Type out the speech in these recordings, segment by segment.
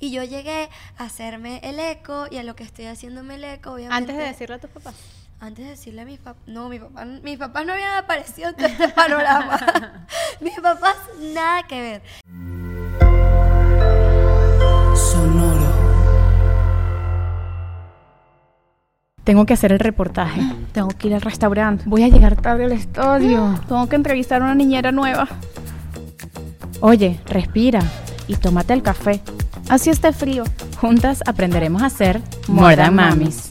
Y yo llegué a hacerme el eco y a lo que estoy haciéndome el eco, obviamente. Antes de decirle a tus papás. Antes de decirle a mis papás, no, mi papá, mis papás no habían aparecido en todo este panorama. mis papás nada que ver. Sonoro. Tengo que hacer el reportaje. Tengo que ir al restaurante. Voy a llegar tarde al estudio. Tengo que entrevistar a una niñera nueva. Oye, respira y tómate el café. Así esté frío. Juntas aprenderemos a hacer More Than Mamis.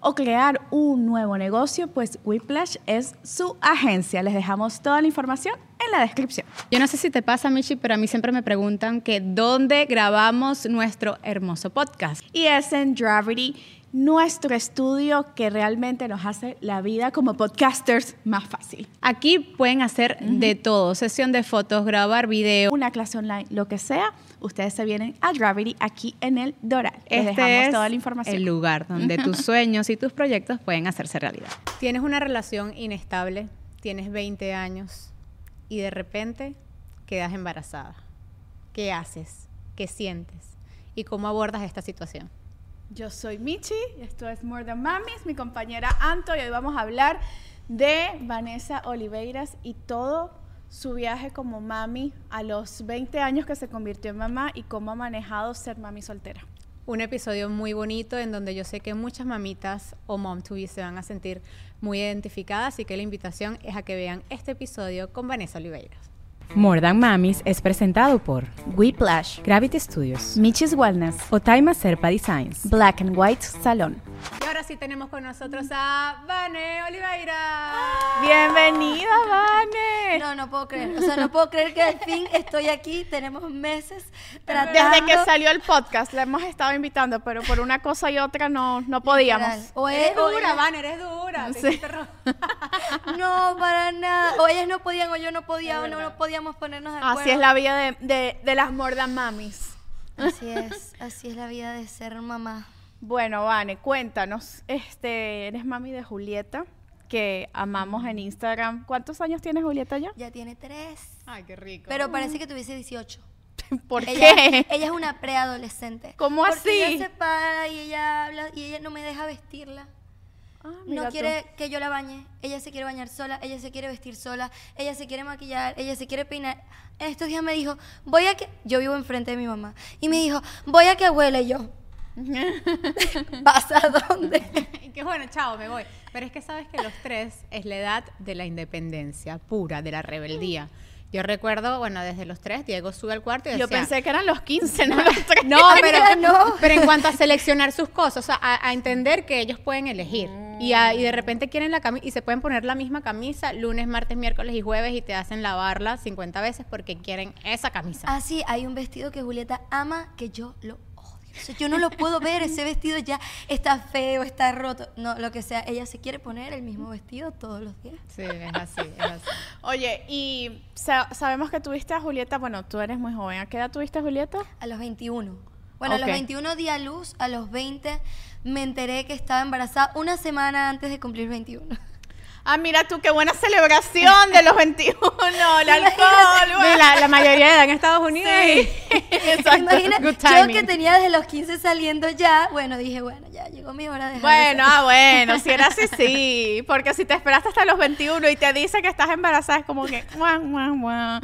o crear un nuevo negocio, pues Whiplash es su agencia. Les dejamos toda la información en la descripción. Yo no sé si te pasa, Michi, pero a mí siempre me preguntan que dónde grabamos nuestro hermoso podcast. Y es en Gravity, nuestro estudio que realmente nos hace la vida como podcasters más fácil. Aquí pueden hacer de todo, sesión de fotos, grabar video. Una clase online, lo que sea, ustedes se vienen a Gravity aquí en el Doral. Les Este dejamos es toda la información. el lugar donde tus sueños y tus proyectos pueden hacerse realidad. Tienes una relación inestable, tienes 20 años y de repente quedas embarazada. ¿Qué haces? ¿Qué sientes? ¿Y cómo abordas esta situación? Yo soy Michi, esto es More Than Mamis, mi compañera Anto, y hoy vamos a hablar de Vanessa Oliveiras y todo su viaje como mami a los 20 años que se convirtió en mamá y cómo ha manejado ser mami soltera. Un episodio muy bonito en donde yo sé que muchas mamitas o mom to be se van a sentir muy identificadas, así que la invitación es a que vean este episodio con Vanessa Oliveiras. More Than Mamis es presentado por Whiplash, Gravity Studios, Michi's Wellness, Otaima Serpa Designs. Black and White Salón. Y ahora sí tenemos con nosotros a Vane Oliveira. Bienvenida, Vane. No, no puedo creer. O sea, no puedo creer que al fin estoy aquí. Tenemos meses tratando. Desde que salió el podcast la hemos estado invitando, pero por una cosa y otra no, no podíamos. Literal. O Eres o dura, Vane, eres dura. Sí. ro- No, para nada. O ellas no podían o yo no podía o no, no podíamos ponernos de acuerdo. Así es la vida de, de, de las mordan mamis. Así es. Así es la vida de ser mamá. Bueno, Vane, cuéntanos. Este, eres mami de Julieta, que amamos en Instagram. ¿Cuántos años tiene Julieta ya? Ya tiene tres. Ay, qué rico. Pero parece que tuviese 18. ¿Por ella, qué? Ella es una preadolescente. ¿Cómo Porque así? Ella se para y ella habla y ella no me deja vestirla. Ah, No tú. quiere que yo la bañe. Ella se quiere bañar sola, ella se quiere vestir sola, ella se quiere maquillar, ella se quiere peinar. En estos días me dijo, voy a que. Yo vivo enfrente de mi mamá. Y me dijo, voy a que huele Y yo. ¿Vas a dónde? Que bueno, chao, me voy. Pero es que sabes que los tres es la edad de la independencia pura, de la rebeldía. Yo recuerdo, bueno, desde los tres, Diego sube al cuarto y Yo decía, pensé que eran los 15, no los 3. No, pero, no. pero en cuanto a seleccionar sus cosas, o sea, a, a entender que ellos pueden elegir. Y, a- y de repente quieren la camisa y se pueden poner la misma camisa lunes, martes, miércoles y jueves y te hacen lavarla 50 veces porque quieren esa camisa. Ah, sí, hay un vestido que Julieta ama que yo lo. O sea, yo no lo puedo ver, ese vestido ya está feo, está roto. No, lo que sea, ella se quiere poner el mismo vestido todos los días. Sí, es así, es así. Oye, y sa- sabemos que tuviste a Julieta, bueno, tú eres muy joven. ¿A qué edad tuviste a Julieta? A los 21. Bueno, a los 21 di a luz, a los 20 me enteré que estaba embarazada una semana antes de cumplir 21. Ah, mira tú, qué buena celebración de los 21, el alcohol. Sí, la, la mayoría de edad en Estados Unidos. Sí, exacto. Imagina, yo que tenía desde los 15 saliendo ya, bueno, dije, bueno, ya llegó mi hora de dejar Bueno, ah, bueno, si era así, sí. Porque si te esperaste hasta los 21 y te dice que estás embarazada, es como que. guau, guau, guau.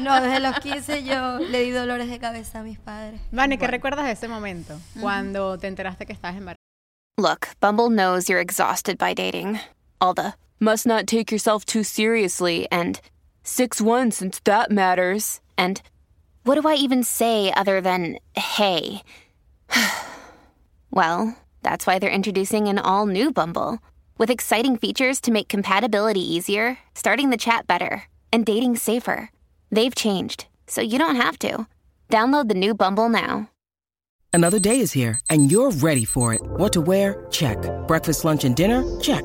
No, desde los 15 yo le di dolores de cabeza a mis padres. Vane, ¿qué recuerdas de ese momento? Cuando te enteraste que estabas embarazada. Look, Bumble knows you're exhausted by dating. All the must not take yourself too seriously and 6 1 since that matters. And what do I even say other than hey? well, that's why they're introducing an all new Bumble with exciting features to make compatibility easier, starting the chat better, and dating safer. They've changed, so you don't have to. Download the new Bumble now. Another day is here, and you're ready for it. What to wear? Check. Breakfast, lunch, and dinner? Check.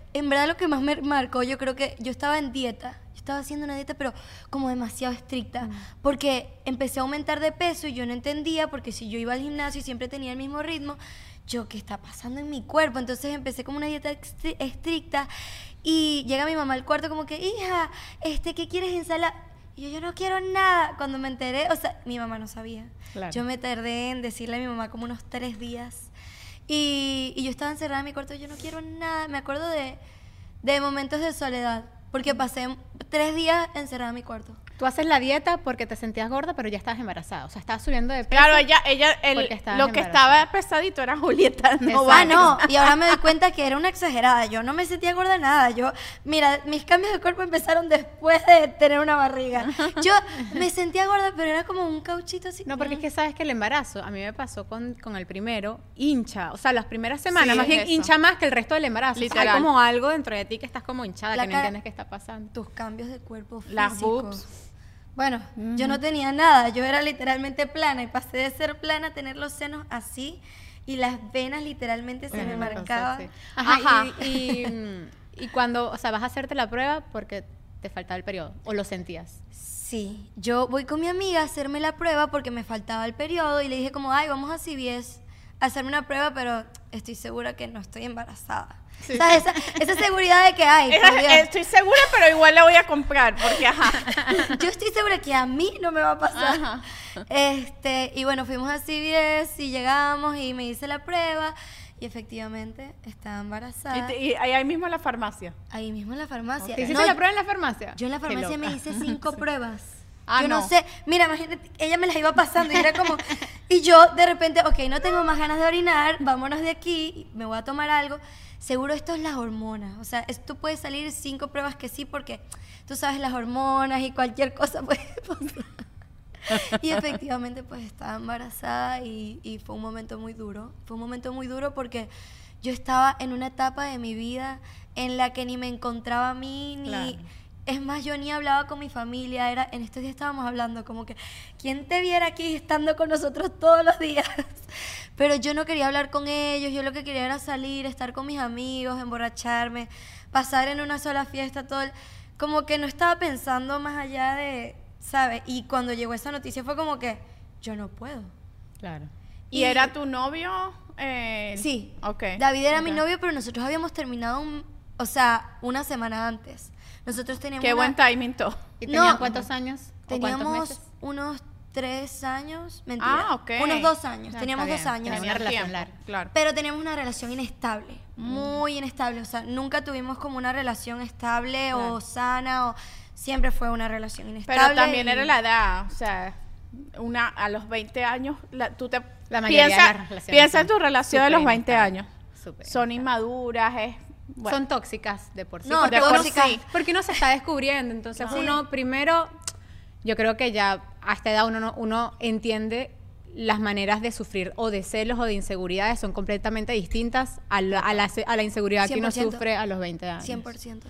en verdad lo que más me marcó, yo creo que yo estaba en dieta. Yo estaba haciendo una dieta, pero como demasiado estricta. Porque empecé a aumentar de peso y yo no entendía, porque si yo iba al gimnasio y siempre tenía el mismo ritmo, yo, ¿qué está pasando en mi cuerpo? Entonces empecé como una dieta estricta y llega mi mamá al cuarto como que, hija, este, ¿qué quieres ensalada? Y yo, yo no quiero nada. Cuando me enteré, o sea, mi mamá no sabía. Claro. Yo me tardé en decirle a mi mamá como unos tres días. Y, yo estaba encerrada en mi cuarto, yo no quiero nada. Me acuerdo de, de momentos de soledad, porque pasé tres días encerrada en mi cuarto. Tú haces la dieta porque te sentías gorda, pero ya estabas embarazada. O sea, estabas subiendo de peso. Claro, ella, ella, el- lo que estaba pesadito era Julieta. No. Ah, no, y ahora me doy cuenta que era una exagerada. Yo no me sentía gorda nada. Yo, mira, mis cambios de cuerpo empezaron después de tener una barriga. Yo me sentía gorda, pero era como un cauchito así. No, porque es que sabes que el embarazo, a mí me pasó con, con el primero, hincha. O sea, las primeras semanas, Sí, más es bien eso. hincha más que el resto del embarazo. O sea, Literal. hay como algo dentro de ti que estás como hinchada, La que no entiendes qué está pasando. tus cambios de cuerpo físico. Las boobs. Bueno, yo no tenía nada, yo era literalmente plana y pasé de ser plana a tener los senos así y las venas literalmente se me marcaban. Ajá, Ajá. Y, y, y cuando, o sea, vas a hacerte la prueba porque te faltaba el periodo, o lo sentías. Sí, yo voy con mi amiga a hacerme la prueba porque me faltaba el periodo y le dije como, ay, vamos a CBS a hacerme una prueba, pero estoy segura que no estoy embarazada. O sea, esa, esa seguridad de que hay. Estoy segura, pero igual la voy a comprar, porque ajá. Yo estoy segura que a mí no me va a pasar. Este, y bueno, fuimos a CBS y llegamos y me hice la prueba y efectivamente estaba Y, embarazada. te- y ahí ahí mismo en la farmacia. Ahí mismo en la farmacia. ¿Te hiciste No, la prueba en la farmacia? Yo en la farmacia me hice cinco pruebas. Ah, yo no. no. sé, mira, imagínate, ella me las iba pasando y era como, y yo de repente, ok, no tengo más ganas de orinar, vámonos de aquí, me voy a tomar algo. Seguro esto es las hormonas, o sea, tú puedes salir cinco pruebas que sí porque tú sabes las hormonas y cualquier cosa puede pasar. Y efectivamente pues estaba embarazada y, fue un momento muy duro, fue un momento muy duro porque yo estaba en una etapa de mi vida en la que ni me encontraba a mí, ni... Es más, yo ni hablaba con mi familia, era, en estos días estábamos hablando como que, ¿quién te viera aquí estando con nosotros todos los días? Pero yo no quería hablar con ellos, yo lo que quería era salir, estar con mis amigos, emborracharme, pasar en una sola fiesta, todo el- como que no estaba pensando más allá de, ¿sabes? Y cuando llegó esa noticia fue como que, yo no puedo. Claro. ¿Y, Y- era tu novio? Eh, Sí. Ok. David era mi novio, pero nosotros habíamos terminado, un- o sea, una semana antes. Nosotros teníamos Qué una- buen timing todo. ¿Y No. tenían cuántos años? ¿O cuántos Teníamos meses? unos tres años, mentira. Ah, ok. Unos dos años. Teníamos dos años. tenía una relación larga. Claro. Pero teníamos una relación inestable, muy inestable. O sea, nunca tuvimos como una relación estable Claro. o sana o siempre fue una relación inestable. Pero también y- era la edad, o sea. Una, a los 20 años, la- tú te La mayoría de piensa, las relaciones piensa en tu relación de los súper 20 años. súper Son inmaduras, es... bueno. Son tóxicas de por sí. No, porque, de por uno, sí. porque uno se está descubriendo. Entonces uno primero, yo creo que ya a esta edad uno, no- uno entiende las maneras de sufrir o de celos o de inseguridades son completamente distintas a la, a la, a la inseguridad que uno 100%. sufre a los 20 años. 100%.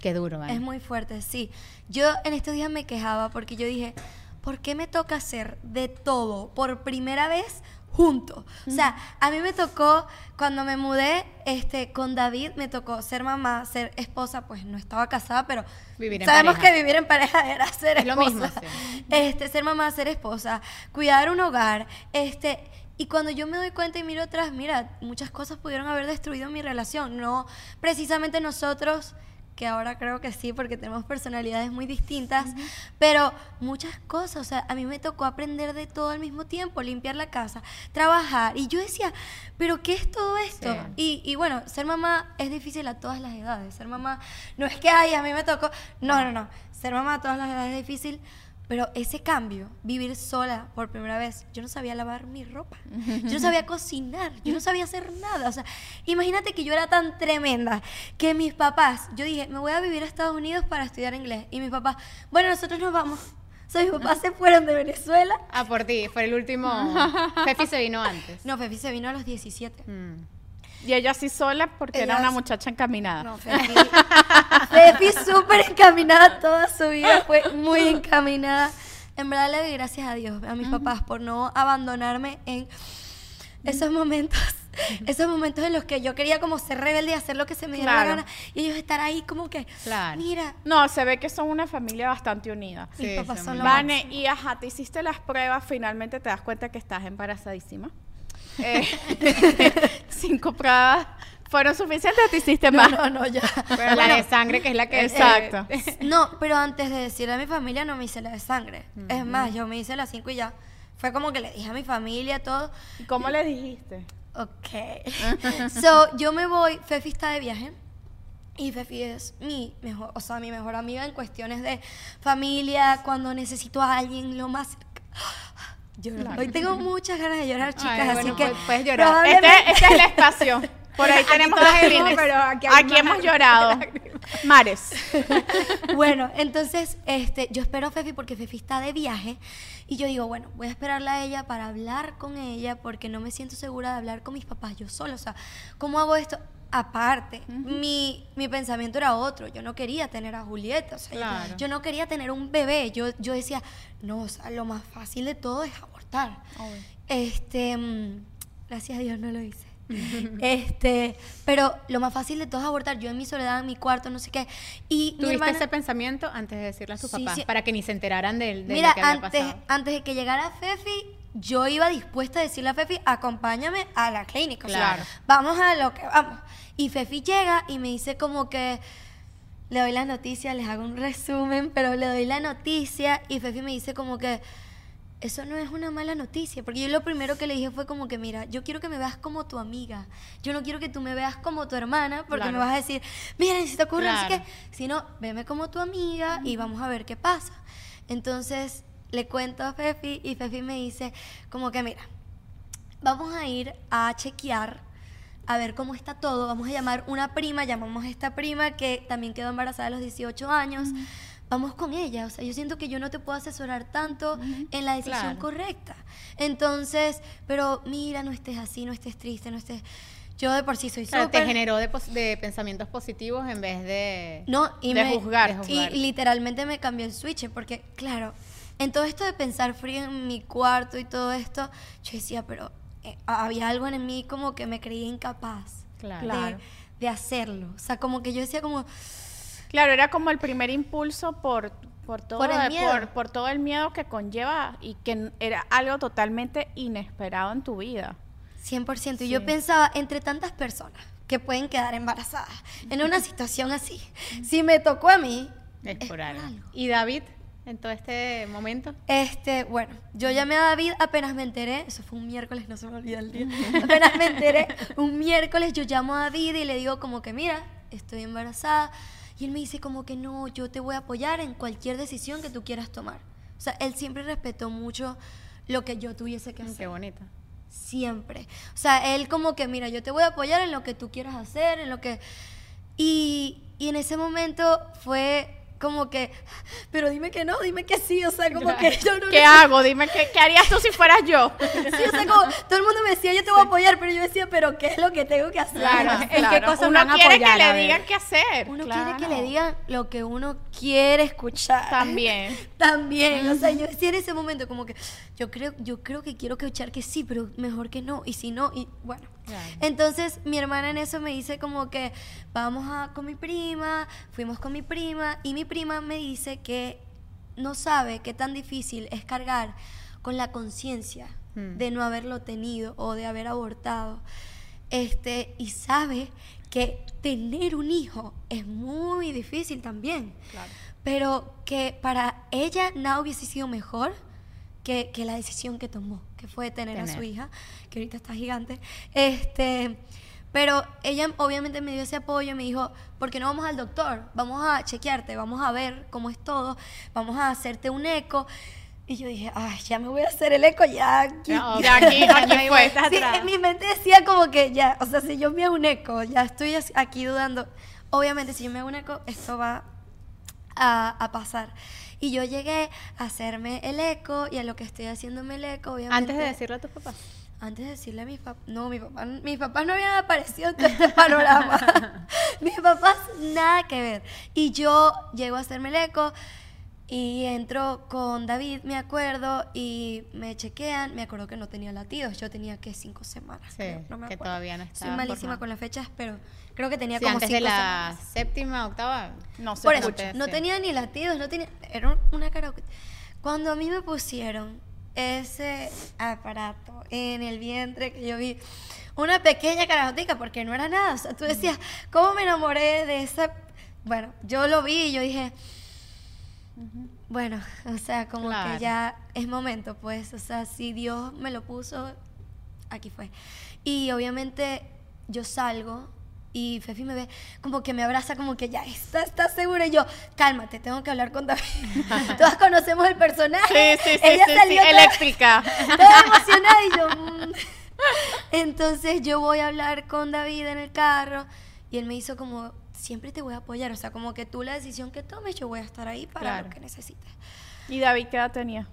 Qué duro, ¿vale? Es muy fuerte, sí. Yo en estos días me quejaba porque yo dije, ¿por qué me toca hacer de todo por primera vez juntos? O sea, a mí me tocó, cuando me mudé este, con David, me tocó ser mamá, ser esposa, pues no estaba casada, pero Vivir en sabemos pareja. que vivir en pareja era ser Es lo esposa. mismo, sí. Este, ser mamá, ser esposa, cuidar un hogar, este... Y cuando yo me doy cuenta y miro atrás, mira, muchas cosas pudieron haber destruido mi relación. No precisamente nosotros que ahora creo que sí, porque tenemos personalidades muy distintas, pero muchas cosas, o sea, a mí me tocó aprender de todo al mismo tiempo, limpiar la casa, trabajar, y yo decía, pero ¿qué es todo esto? Sí. Y, y bueno, ser mamá es difícil a todas las edades, ser mamá no es que, ay, a mí me tocó, no, no, no, ser mamá a todas las edades es difícil, pero ese cambio, vivir sola por primera vez, yo no sabía lavar mi ropa, yo no sabía cocinar, yo no sabía hacer nada. O sea, imagínate que yo era tan tremenda que mis papás, yo dije, me voy a vivir a Estados Unidos para estudiar inglés. Y mis papás, bueno, nosotros nos vamos. O sea, mis papás se fueron de Venezuela. Ah, por ti, fue el último. Fefi se vino antes. No, Fefi se vino a los 17. Mm. Y ella así sola porque era una es- muchacha encaminada. No, Fefi. Súper encaminada toda su vida, fue muy encaminada. En verdad le doy gracias a Dios, a mis papás, por no abandonarme en esos momentos. Esos momentos en los que yo quería como ser rebelde y hacer lo que se me diera Claro. la gana. Y ellos estar ahí como que, Claro. mira, No, se ve que son una familia bastante unida. mis Sí, papás son Vane, máximo. y ajá, te hiciste las pruebas, finalmente te das cuenta que estás embarazadísima. Eh, cinco pruebas fueron suficientes, o te hiciste más. no, no, ya. Pero la de sangre, que es la que. Exacto. No, pero antes de decirle a mi familia no me hice la de sangre. Es más, yo me hice las 5 y ya. Fue como que le dije a mi familia todo. ¿Y ¿Cómo le dijiste? Ok. so, yo me voy, Fefi está de viaje. Y Fefi es mi mejor, o sea, mi mejor amiga en cuestiones de familia, cuando necesito a alguien lo más cerca. Hoy tengo muchas ganas de llorar, chicas, Ay, así bueno, que pues, puedes llorar. probablemente- Este, este es el espacio. Por ahí tenemos todas pero aquí hemos llorado. Mares. bueno, entonces, este, yo espero a Fefi porque Fefi está de viaje y yo digo, bueno, voy a esperarla a ella para hablar con ella porque no me siento segura de hablar con mis papás yo sola. O sea, ¿cómo hago esto? Aparte, mi, mi pensamiento era otro. Yo no quería tener a Julieta. O sea, yo- Claro. yo, no quería tener un bebé. Yo, yo decía, no, o sea, lo más fácil de todo es abortar. Este, mm, gracias a Dios no lo hice. este, pero lo más fácil de todo es abortar. Yo en mi soledad, en mi cuarto, no sé qué. Y mi ¿Tuviste hermana- ese pensamiento antes de decirle a tus Sí, papás? sí. Para que ni se enteraran de, de Mira, lo que había antes, pasado. antes de que llegara Fefi, yo iba dispuesta a decirle a Fefi, acompáñame a la clínica. o sea, Claro. vamos a lo que vamos. Y Fefi llega y me dice como que le doy la noticia, les hago un resumen, pero le doy la noticia y Fefi me dice como que eso no es una mala noticia, porque yo lo primero que le dije fue como que, mira, yo quiero que me veas como tu amiga, yo no quiero que tú me veas como tu hermana, porque Claro. me vas a decir, mira, si te ocurre, Claro. qué, sino veme como tu amiga y vamos a ver qué pasa. Entonces le cuento a Fefi y Fefi me dice como que, mira, vamos a ir a chequear a ver cómo está todo. Vamos a llamar una prima, llamamos a esta prima que también quedó embarazada a los 18 años. Vamos con ella. O sea, yo siento que yo no te puedo asesorar tanto en la decisión Claro. correcta. Entonces, pero mira, no estés así, no estés triste, no estés... Yo de por sí soy Claro, te generó de, pos- de pensamientos positivos en vez de... No, y De me, juzgar. De juzgar. Y literalmente me cambió el switch, porque, claro, en todo esto de pensar frío en mi cuarto y todo esto, yo decía, pero eh, había algo en mí como que me creía incapaz Claro. de, hacerlo. O sea, como que yo decía como, Claro, era como el primer impulso por, por, todo, Por el miedo. por, por todo el miedo que conlleva y que era algo totalmente inesperado en tu vida. 100%. Y yo pensaba, entre tantas personas que pueden quedar embarazadas en una situación así, si me tocó a mí, Es es por por algo. algo. ¿Y David, en todo este momento? Este, bueno, yo llamé a David apenas me enteré, eso fue un miércoles, no se me olvida el día. Apenas me enteré, un miércoles yo llamo a David y le digo como que, mira, estoy embarazada. Y él me dice como que no, yo te voy a apoyar en cualquier decisión que tú quieras tomar. O sea, él siempre respetó mucho lo que yo tuviese que Mm, hacer. Qué bonita. Siempre. O sea, él como que, mira, yo te voy a apoyar en lo que tú quieras hacer, en lo que... Y, y en ese momento fue como que, pero dime que no, dime que sí, o sea, como que yo no ¿Qué hago? Dime, ¿qué, qué harías tú si fueras yo? Sí, o sea, como todo el mundo me decía, yo te voy a apoyar, pero yo decía, pero ¿qué es lo que tengo que hacer? Claro. ¿En qué cosas Uno quiere apoyar? que le digan qué hacer. Uno claro. quiere que le digan lo que uno quiere escuchar. También. También, o sea, yo decía en ese momento como que yo creo yo creo que quiero escuchar que sí, pero mejor que no, y si no, y bueno. Claro. Entonces, mi hermana en eso me dice como que vamos a con mi prima, fuimos con mi prima y mi prima me dice que no sabe qué tan difícil es cargar con la conciencia Mm. de no haberlo tenido o de haber abortado. Este, y sabe que tener un hijo es muy difícil también. Pero que para ella nada hubiese sido mejor que, que la decisión que tomó, que fue tener, a su Tener. hija, que ahorita está gigante. Este, pero ella obviamente me dio ese apoyo, me dijo, ¿por qué no vamos al doctor? Vamos a chequearte, vamos a ver cómo es todo, vamos a hacerte un eco. Y yo dije, ay, ya me voy a hacer el eco, ya. aquí- Ya, Ya aquí, aquí No fue. Sí, en mi mente decía como que ya, o sea, si yo me hago un eco, ya estoy aquí dudando. Obviamente, si yo me hago un eco, esto va a, a pasar. Y yo llegué a hacerme el eco y a lo que estoy haciéndome el eco, obviamente. Antes de decirle a tus papás. Antes de decirle a mis papás, no, mi papá, mis papás no habían aparecido en todo este panorama. mis papás nada que ver. Y yo llego a hacerme el eco y entro con David, me acuerdo, y me chequean. Me acuerdo que no tenía latidos, yo tenía que cinco semanas. Sí, creo, no me que acuerdo. todavía no Soy estaba malísima formado. con las fechas, pero creo que tenía Sí, como antes cinco de la semanas. séptima, octava. No se Por eso, no sí. tenía ni latidos, no tenía. Era una cara. Cuando a mí me pusieron ese aparato en el vientre que yo vi, una pequeña carajotica, porque no era nada. O sea, tú decías, ¿cómo me enamoré de esa.? Bueno, yo lo vi y yo dije. Bueno, o sea, como Claro. que ya es momento, pues. O sea, si Dios me lo puso, aquí fue. Y obviamente yo salgo y Fefi me ve como que me abraza, como que ya está, está segura. Y yo, cálmate, tengo que hablar con David. Todas conocemos el personaje. Sí, sí, sí, Ella sí, sí, salió toda- eléctrica. toda emocionada y yo. mm. Entonces yo voy a hablar con David en el carro y él me hizo como, siempre te voy a apoyar. O sea, como que tú la decisión que tomes, yo voy a estar ahí para Claro. lo que necesites. ¿Y David qué edad tenía?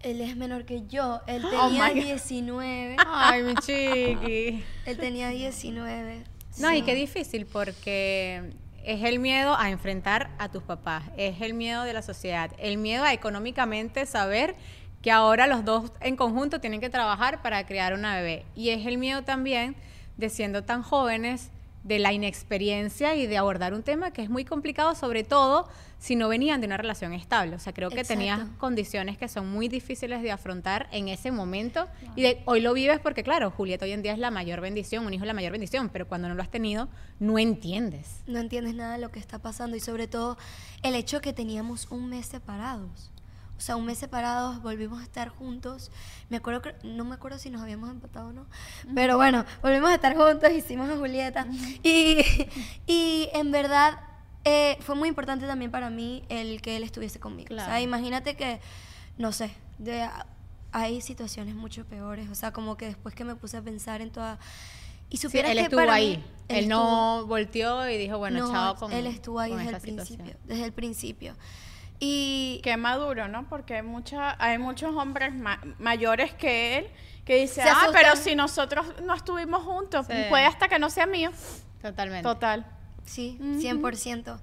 Él es menor que yo. Él Oh tenía God. 19. Ay, mi chiqui. Él tenía 19. No, y qué difícil porque es el miedo a enfrentar a tus papás, es el miedo de la sociedad, el miedo a económicamente saber que ahora los dos en conjunto tienen que trabajar para crear una bebé. Y es el miedo también de siendo tan jóvenes, de la inexperiencia y de abordar un tema que es muy complicado, sobre todo si no venían de una relación estable. O sea, creo que tenías condiciones que son muy difíciles de afrontar en ese momento y de, hoy lo vives porque, claro, Julieta hoy en día es la mayor bendición, un hijo es la mayor bendición, pero cuando no lo has tenido, no entiendes. No entiendes nada de lo que está pasando y sobre todo el hecho que teníamos un mes separados. O sea, un mes separados, volvimos a estar juntos. Me acuerdo que, no me acuerdo si nos habíamos empatado o no. Pero bueno, volvimos a estar juntos, hicimos a Julieta. y, y en verdad eh, fue muy importante también para mí el que él estuviese conmigo. O sea, imagínate que, no sé, de, hay situaciones mucho peores. O sea, como que después que me puse a pensar en toda... Y Sí, supieras él que estuvo para ahí. mí, él no volteó y dijo, bueno, no, chao con él estuvo ahí desde el situación. principio, desde el principio. Y Qué maduro, ¿no? Porque hay, mucha, hay muchos hombres ma- mayores que él que dicen, ah, pero si nosotros no estuvimos juntos, Sí. puede hasta que no sea mío. Totalmente. Total. sí, 100%.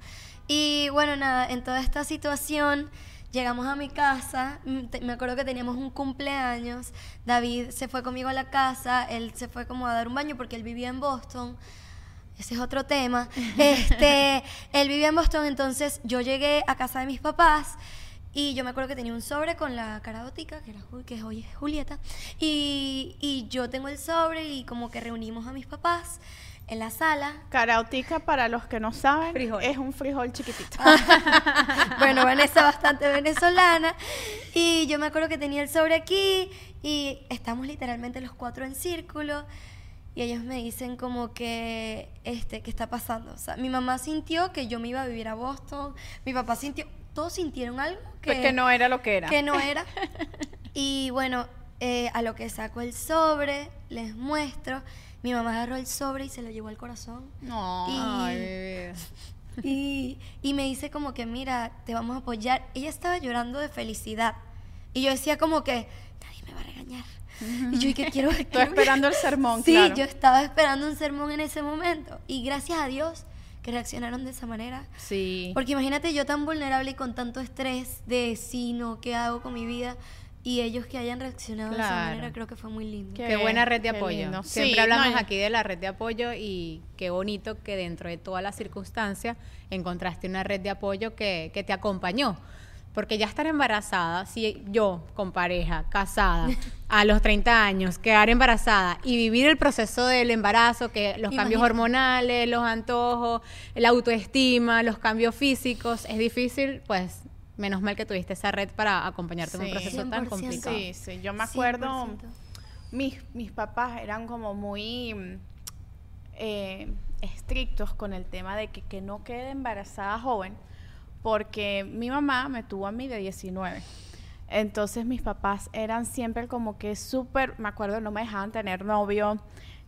Y bueno, nada, en toda esta situación llegamos a mi casa, mm, me acuerdo que teníamos un cumpleaños, David se fue conmigo a la casa, él se fue como a dar un baño porque él vivía en Boston. Ese es otro tema. Este, él vivía en Boston, entonces yo llegué a casa de mis papás y yo me acuerdo que tenía un sobre con la carabotica, que, era, que hoy es Julieta, y, y yo tengo el sobre y como que reunimos a mis papás en la sala. Carautica, para los que no saben, Frijol. es un frijol chiquitito. bueno, Vanessa bastante venezolana. Y yo me acuerdo que tenía el sobre aquí y estamos literalmente los cuatro en círculo. Y ellos me dicen como que, este, ¿qué está pasando? O sea, mi mamá sintió que yo me iba a vivir a Boston. Mi papá sintió, todos sintieron algo que, Pues que no era lo que era. que no era. y bueno, eh, a lo que saco el sobre, les muestro. Mi mamá agarró el sobre y se lo llevó al corazón. No. Y- Ay. Y, y me dice como que, mira, te vamos a apoyar. Ella estaba llorando de felicidad. Y yo decía como que, nadie me va a regañar. Y yo, ¿y qué quiero? Quiero- esperando el sermón, Sí, claro. yo estaba esperando un sermón en ese momento. Y gracias a Dios que reaccionaron de esa manera. Sí. Porque imagínate yo tan vulnerable y con tanto estrés de si no, qué hago con mi vida. Y ellos que hayan reaccionado de esa Claro. manera, creo que fue muy lindo. Qué Qué buena red de apoyo. lindo. Siempre Sí, hablamos no, aquí de la red de apoyo y qué bonito que dentro de todas las circunstancias encontraste una red de apoyo que, que te acompañó. Porque ya estar embarazada, si yo con pareja, casada, a los 30 años, quedar embarazada y vivir el proceso del embarazo, que los cambios hormonales, los antojos, la autoestima, los cambios físicos, es difícil, pues menos mal que tuviste esa red para acompañarte en un proceso tan 100%. complicado. Sí, sí, yo me acuerdo, 100%. mis, mis papás eran como muy eh, estrictos con el tema de que, que no quede embarazada joven, porque mi mamá me tuvo a mí de 19. Entonces mis papás eran siempre como que súper, me acuerdo, no me dejaban tener novio,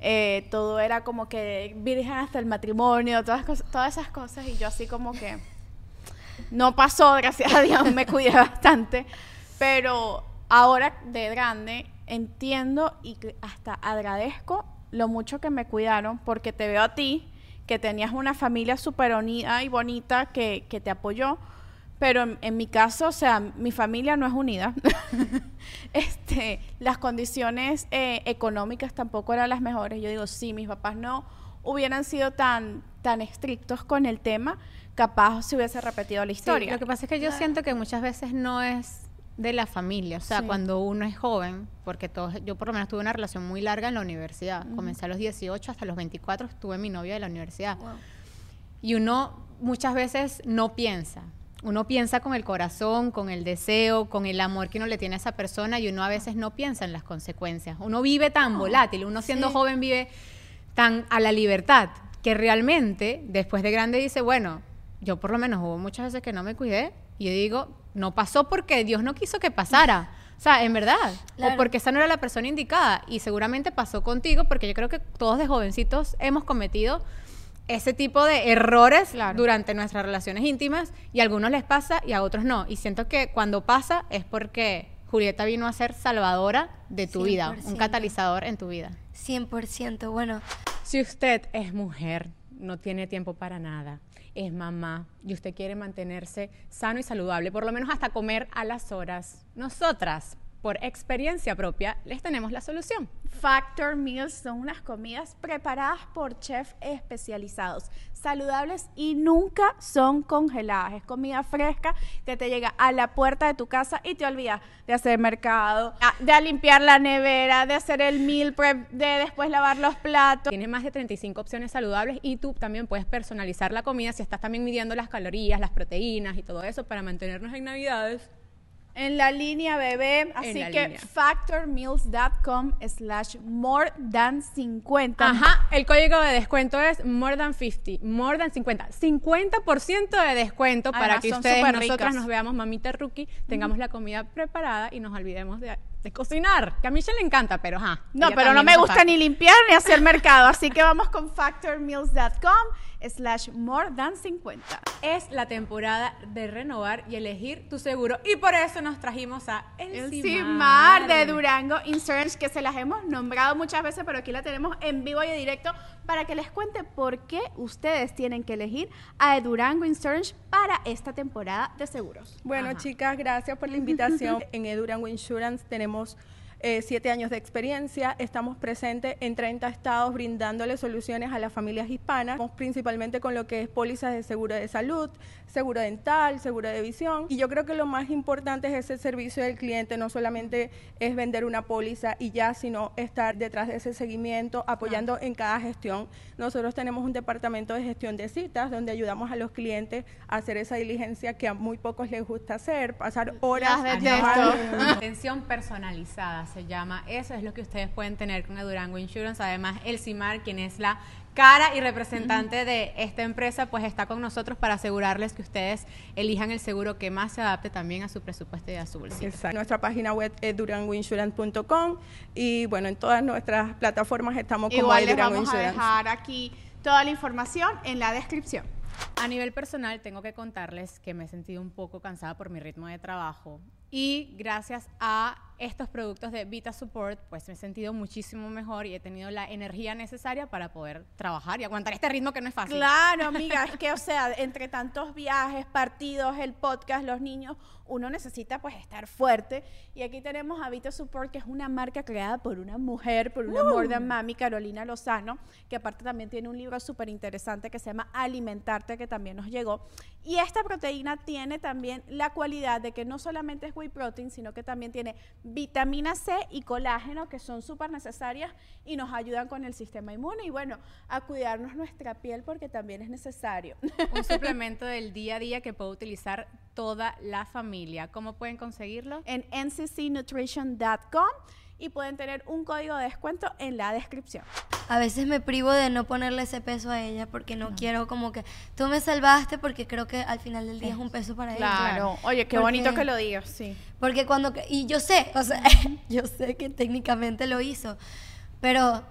eh, todo era como que virgen hasta el matrimonio, todas, todas esas cosas, y yo así como que no pasó, gracias a Dios, me cuidé bastante, pero ahora de grande entiendo y hasta agradezco lo mucho que me cuidaron, porque te veo a ti, que tenías una familia súper unida y bonita que, que te apoyó, pero en, en mi caso, o sea, mi familia no es unida. este, las condiciones eh, económicas tampoco eran las mejores. Yo digo, sí, mis papás no hubieran sido tan, tan estrictos con el tema, capaz se hubiese repetido la Sí, historia. lo que pasa es que yo siento que muchas veces no es de la familia, o sea, Sí. cuando uno es joven, porque todos, yo por lo menos tuve una relación muy larga en la universidad, comencé a los 18 hasta los 24 estuve mi novio de la universidad. Wow. Y uno muchas veces no piensa. Uno piensa con el corazón, con el deseo, con el amor que uno le tiene a esa persona y uno a veces no piensa en las consecuencias. Uno vive tan volátil, uno siendo Sí. joven vive tan a la libertad que realmente después de grande dice, bueno, yo por lo menos hubo muchas veces que no me cuidé y yo digo, no pasó porque Dios no quiso que pasara. O sea, en verdad. O porque esa no era la persona indicada. Y seguramente pasó contigo porque yo creo que todos de jovencitos hemos cometido ese tipo de errores Claro. durante nuestras relaciones íntimas y a algunos les pasa y a otros no. Y siento que cuando pasa es porque Julieta vino a ser salvadora de tu vida, un 100%. catalizador en tu vida. 100%. Bueno, Si usted es mujer, no tiene tiempo para nada, es mamá y usted quiere mantenerse sano y saludable, por lo menos hasta comer a las horas, nosotras, por experiencia propia, les tenemos la solución. Factor Meals son unas comidas preparadas por chefs especializados, saludables y nunca son congeladas. Es comida fresca que te llega a la puerta de tu casa y te olvidas de hacer mercado, de limpiar la nevera, de hacer el meal prep, de después lavar los platos. Tiene más de 35 opciones saludables y tú también puedes personalizar la comida si estás también midiendo las calorías, las proteínas y todo eso para mantenernos en Navidades. En la línea bebé, así que factormeals.com slash more than 50. Ajá, el código de descuento es more than 50, more than 50, 50% de descuento para que ustedes, nosotras ricas. nos veamos mamita rookie, tengamos la comida preparada y nos olvidemos de, de cocinar, que a mí se le encanta, pero ajá. No, pero no me gusta ni limpiar ni hacer mercado, así que vamos con factormeals.com slash more than 50. Es la temporada de renovar y elegir tu seguro y por eso nos trajimos a El. CIMAR de Durango Insurance, que se las hemos nombrado muchas veces, pero aquí la tenemos en vivo y en directo para que les cuente por qué ustedes tienen que elegir a Durango Insurance para esta temporada de seguros. Bueno, chicas, gracias por la invitación. en Edurango Insurance tenemos eh, siete años de experiencia. Estamos presentes en 30 estados brindándole soluciones a las familias hispanas, principalmente con lo que es pólizas de seguro de salud, seguro dental, seguro de visión. Y yo creo que lo más importante es ese servicio del cliente, no solamente es vender una póliza y ya, sino estar detrás de ese seguimiento, apoyando en cada gestión. Nosotros tenemos un departamento de gestión de citas donde ayudamos a los clientes a hacer esa diligencia que a muy pocos les gusta hacer, pasar horas detesto. Atención personalizada. se llama Eso es lo que ustedes pueden tener con Durango Insurance. Además, el CIMAR, quien es la cara y representante de esta empresa, pues está con nosotros para asegurarles que ustedes elijan el seguro que más se adapte también a su presupuesto y a su bolsillo. Exacto. Nuestra página web es durangoinsurance.com y bueno, en todas nuestras plataformas estamos como Igual les Durango vamos a Insurance. dejar aquí toda la información en la descripción. A nivel personal, tengo que contarles que me he sentido un poco cansada por mi ritmo de trabajo y gracias a estos productos de Vita Support, pues me he sentido muchísimo mejor y he tenido la energía necesaria para poder trabajar y aguantar este ritmo que no es fácil. Claro, amiga, es que, o sea, entre tantos viajes, partidos, el podcast, los niños, uno necesita pues estar fuerte. Y aquí tenemos a Vita Support, que es una marca creada por una mujer, por una more than mami, Carolina Lozano, que aparte también tiene un libro súper interesante que se llama Alimentarte, que también nos llegó. Y esta proteína tiene también la cualidad de que no solamente es whey protein, sino que también tiene vitamina C y colágeno, que son súper necesarias y nos ayudan con el sistema inmune. Y bueno, a cuidarnos nuestra piel porque también es necesario. Un suplemento del día a día que puede utilizar toda la familia. ¿Cómo pueden conseguirlo? en nccnutrition.com y pueden tener un código de descuento en la descripción. A veces me privo de no ponerle ese peso a ella porque no quiero como que tú me salvaste porque creo que al final del día es un peso para ella. Oye, qué Porque- bonito que lo digas, sí. Porque cuando y yo sé, o sea, yo sé que técnicamente lo hizo, pero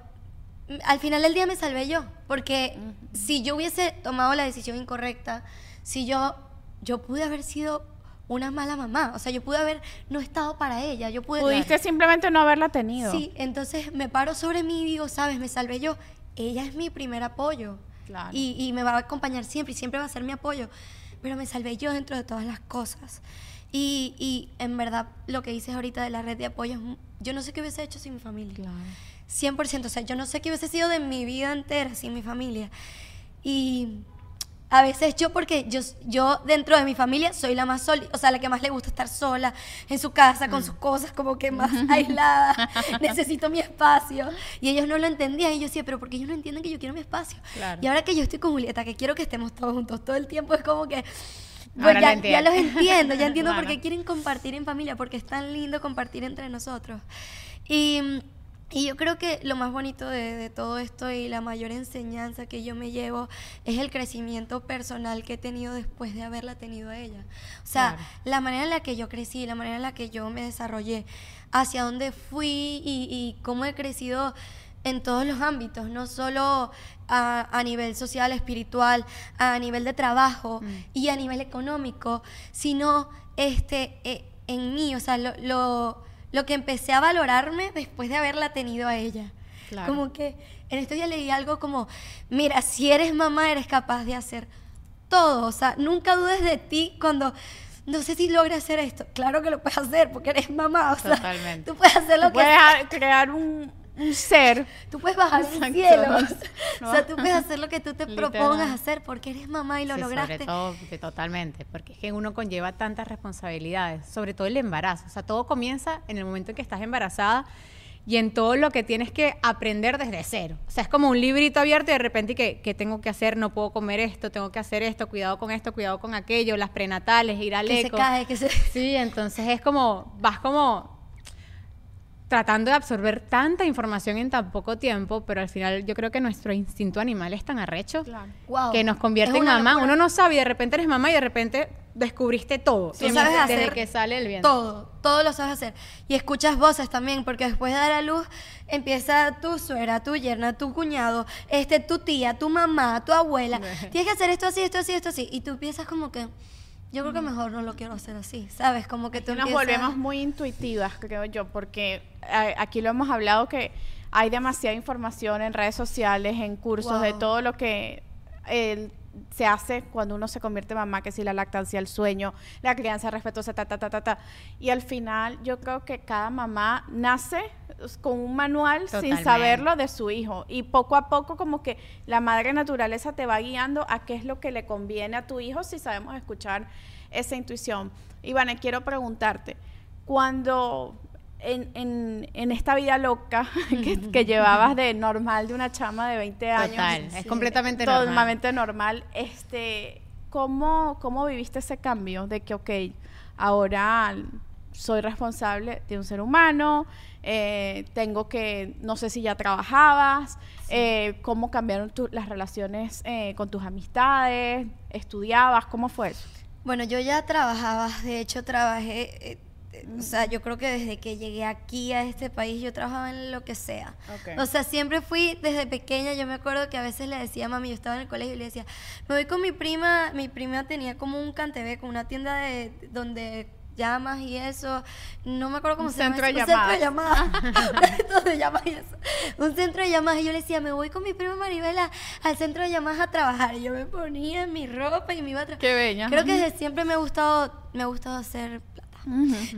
al final del día me salvé yo, porque si yo hubiese tomado la decisión incorrecta, si yo yo pude haber sido una mala mamá, o sea, yo pude haber no estado para ella, yo pude Pudiste simplemente no haberla tenido. Sí, entonces me paro sobre mí y digo, sabes, me salvé yo. Ella es mi primer apoyo. Claro. Y, y me va a acompañar siempre y siempre va a ser mi apoyo. Pero me salvé yo dentro de todas las cosas. Y, y en verdad, lo que dices ahorita de la red de apoyo, yo no sé qué hubiese hecho sin mi familia. 100%. O sea, yo no sé qué hubiese sido de mi vida entera sin mi familia. Y a veces yo, porque yo, yo dentro de mi familia soy la más sola, o sea, la que más le gusta estar sola en su casa, con sus cosas como que más aislada. Necesito mi espacio. Y ellos no lo entendían. Y yo decía, pero porque ellos no entienden que yo quiero mi espacio. Claro. Y ahora que yo estoy con Julieta, que quiero que estemos todos juntos todo el tiempo, es como que. Lo ya, los entiendo, ya entiendo por qué quieren compartir en familia, porque es tan lindo compartir entre nosotros. Y, y yo creo que lo más bonito de, de todo esto y la mayor enseñanza que yo me llevo es el crecimiento personal que he tenido después de haberla tenido a ella. O sea, Claro. la manera en la que yo crecí, la manera en la que yo me desarrollé, hacia dónde fui y, y cómo he crecido en todos los ámbitos, no solo a, a nivel social, espiritual, a nivel de trabajo y a nivel económico, sino este, eh, en mí, o sea, lo, lo, lo que empecé a valorarme después de haberla tenido a ella. Claro. Como que en estos días leí algo como, mira, si eres mamá eres capaz de hacer todo, o sea, nunca dudes de ti cuando... No sé si logras hacer esto. Claro que lo puedes hacer porque eres mamá. O sea, Totalmente. tú puedes hacer lo que Puedes crear un, un ser. Tú puedes bajar del cielo. No. O sea, tú puedes hacer lo que tú te Literal. propongas hacer porque eres mamá y lo Sí, lograste. Sobre todo, totalmente, porque es que uno conlleva tantas responsabilidades, sobre todo el embarazo. O sea, todo comienza en el momento en que estás embarazada y en todo lo que tienes que aprender desde cero. O sea, es como un librito abierto y de repente, ¿qué, qué tengo que hacer? No puedo comer esto, tengo que hacer esto, cuidado con esto, cuidado con aquello, las prenatales, ir al que se eco. cae, que se... Sí, entonces es como, vas como tratando de absorber tanta información en tan poco tiempo, pero al final yo creo que nuestro instinto animal es tan arrecho Wow. que nos convierte en mamá. locura. Uno no sabe y de repente eres mamá y de repente descubriste todo. Tú Desde- sabes desde hacer que sale el viento. Todo, todo lo sabes hacer. Y escuchas voces también, porque después de dar a luz empieza tu suegra, tu yerna, tu cuñado, este, tu tía, tu mamá, tu abuela. Tienes que hacer esto así, esto así, esto así. Y tú empiezas como que, yo creo que mejor no lo quiero hacer así, ¿sabes? Como que tú Nos empiezas- volvemos muy intuitivas, creo yo, porque eh, aquí lo hemos hablado que hay demasiada información en redes sociales, en cursos, de Wow. todo lo que eh, se hace cuando uno se convierte en mamá, que si la lactancia, el sueño, la crianza respetuosa, ta, ta, ta, ta, ta. Y al final yo creo que cada mamá nace con un manual sin saberlo de su hijo. Y poco a poco como que la madre naturaleza te va guiando a qué es lo que le conviene a tu hijo si sabemos escuchar esa intuición. Ivana, quiero preguntarte, cuando en, en- en esta vida loca que, que llevabas de normal de una chama de 20 años, Total, es completamente normal. totalmente normal, este, ¿cómo, ¿cómo viviste ese cambio de que, ok, ahora soy responsable de un ser humano, eh, tengo que, no sé si ya trabajabas, eh, cómo cambiaron tu- las relaciones eh, con tus amistades, estudiabas, ¿cómo fue eso? Bueno, yo ya trabajaba, de hecho trabajé, o sea, yo creo que desde que llegué aquí a este país yo trabajaba en lo que sea. O sea, siempre fui desde pequeña, yo me acuerdo que a veces le decía a mami, yo estaba en el colegio y le decía, me voy con mi prima, mi prima tenía como un cantebé, con una tienda de donde llamas y eso, no me acuerdo cómo Un se llama. centro de eso, Un centro de llamadas. donde llamas y eso. Un centro de llamadas y yo le decía, me voy con mi prima Maribela al centro de llamadas a trabajar y yo me ponía mi ropa y me iba a trabajar. Qué bella. Creo que desde siempre me ha gustado, me ha gustado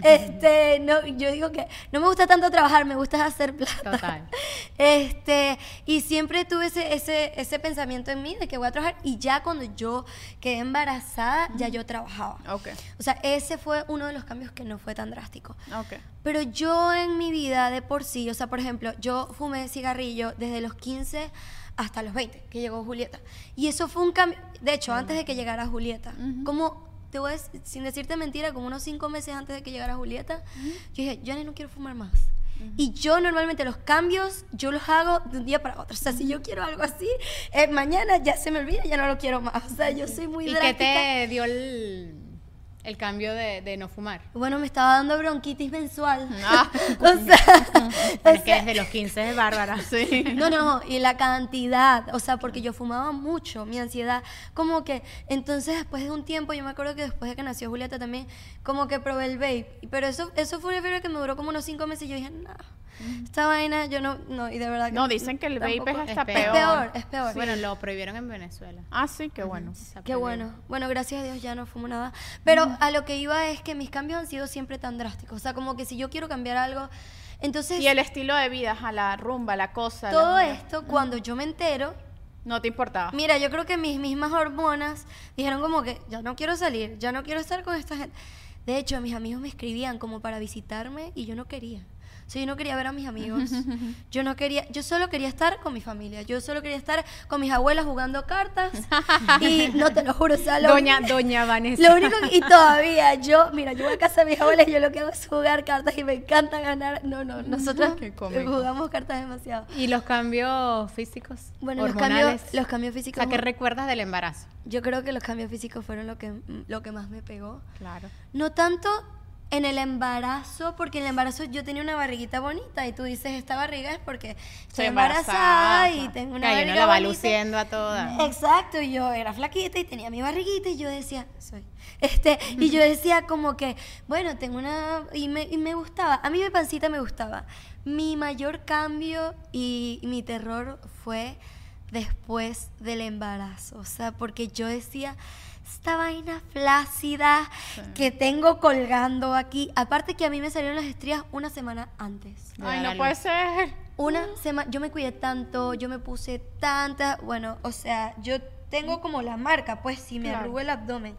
Este, no, yo digo que no me gusta tanto trabajar, me gusta hacer plata. Total. Este, y siempre tuve ese, ese, ese pensamiento en mí de que voy a trabajar y ya cuando yo quedé embarazada, ya yo trabajaba. Ok, O sea, ese fue uno de los cambios que no fue tan drástico. ok. Pero yo en mi vida de por sí, o sea, por ejemplo, yo fumé cigarrillo desde los 15 hasta los 20, que llegó Julieta. Y eso fue un cambio, de hecho, antes de que llegara Julieta, como, te voy a decir, sin decirte mentira, como unos 5 meses antes de que llegara Julieta, yo dije, yo no quiero fumar más. Y yo normalmente los cambios, yo los hago de un día para otro. O sea, si yo quiero algo así, eh, mañana ya se me olvida, ya no lo quiero más. O sea, yo soy muy ¿Y qué drástica. te dio el, el cambio de, de no fumar? Bueno, me estaba dando bronquitis mensual. Ah. o sea, es que desde los 15 es bárbara. Sí. no, no, y la cantidad, o sea, porque yo fumaba mucho, mi ansiedad, como que, entonces después de un tiempo, yo me acuerdo que después de que nació Julieta también, como que probé el vape, pero eso, eso fue una fiebre que me duró como unos cinco meses, y yo dije, no, esta vaina, yo no, no, y de verdad que No, dicen que el vape es hasta Es peor. peor, es peor. Bueno, lo prohibieron en Venezuela. Ah, sí, qué bueno. Qué bueno. Bueno, gracias a Dios ya no fumo nada. Pero a lo que iba es que mis cambios han sido siempre tan drásticos. O sea, como que si yo quiero cambiar algo, entonces Y el estilo de vida, a la rumba, la cosa. todo la- esto, cuando yo me entero, No te importaba. Mira, yo creo que mis mismas hormonas dijeron como que ya no quiero salir, ya no quiero estar con esta gente. De hecho, mis amigos me escribían como para visitarme y yo no quería. O sea, yo no quería ver a mis amigos. Yo no quería, yo solo quería estar con mi familia. Yo solo quería estar con mis abuelas jugando cartas. y no te lo juro, o sea, lo Doña, doña Vanessa. lo único que- y todavía yo, mira, yo voy a casa de mis abuelas y yo lo que hago es jugar cartas y me encanta ganar. No, no, nosotros Qué jugamos cartas demasiado. ¿Y los cambios físicos? Bueno, los cambios, los cambios O físicos. sea, ¿qué recuerdas del embarazo? Yo creo que los cambios físicos fueron lo que, lo que más me pegó. Claro. No tanto en el embarazo, porque en el embarazo yo tenía una barriguita bonita y tú dices, esta barriga es porque estoy embarazada, y tengo una barriga la va bonita". luciendo a toda. Exacto, y yo era flaquita y tenía mi barriguita y yo decía, soy. Este, y yo decía como que, bueno, tengo una y me, y me gustaba, a mí mi pancita me gustaba. Mi mayor cambio y, y mi terror fue después del embarazo, o sea, porque yo decía esta vaina flácida que tengo colgando aquí, aparte que a mí me salieron las estrías una semana antes. Ay, no puede ser. Una semana, yo me cuidé tanto, yo me puse tanta, bueno, o sea, yo tengo como la marca, pues si me Claro. arrugo el abdomen,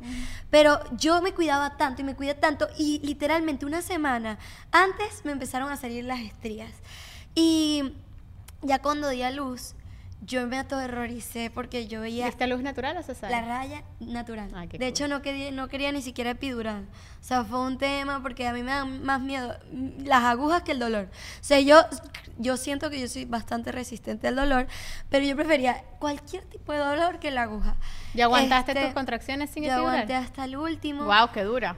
pero yo me cuidaba tanto y me cuidé tanto y literalmente una semana antes me empezaron a salir las estrías. Y ya cuando di a luz, yo me aterroricé porque yo veía ¿Esta luz natural o cesárea? la raya natural. Qué de cool. hecho, no quería, no quería ni siquiera epidural. O sea, fue un tema porque a mí me dan más miedo las agujas que el dolor. O sea, yo, yo siento que yo soy bastante resistente al dolor, pero yo prefería cualquier tipo de dolor que la aguja. ¿Ya aguantaste Este, tus contracciones sin Yo epidural? aguanté hasta el último. Wow, qué dura.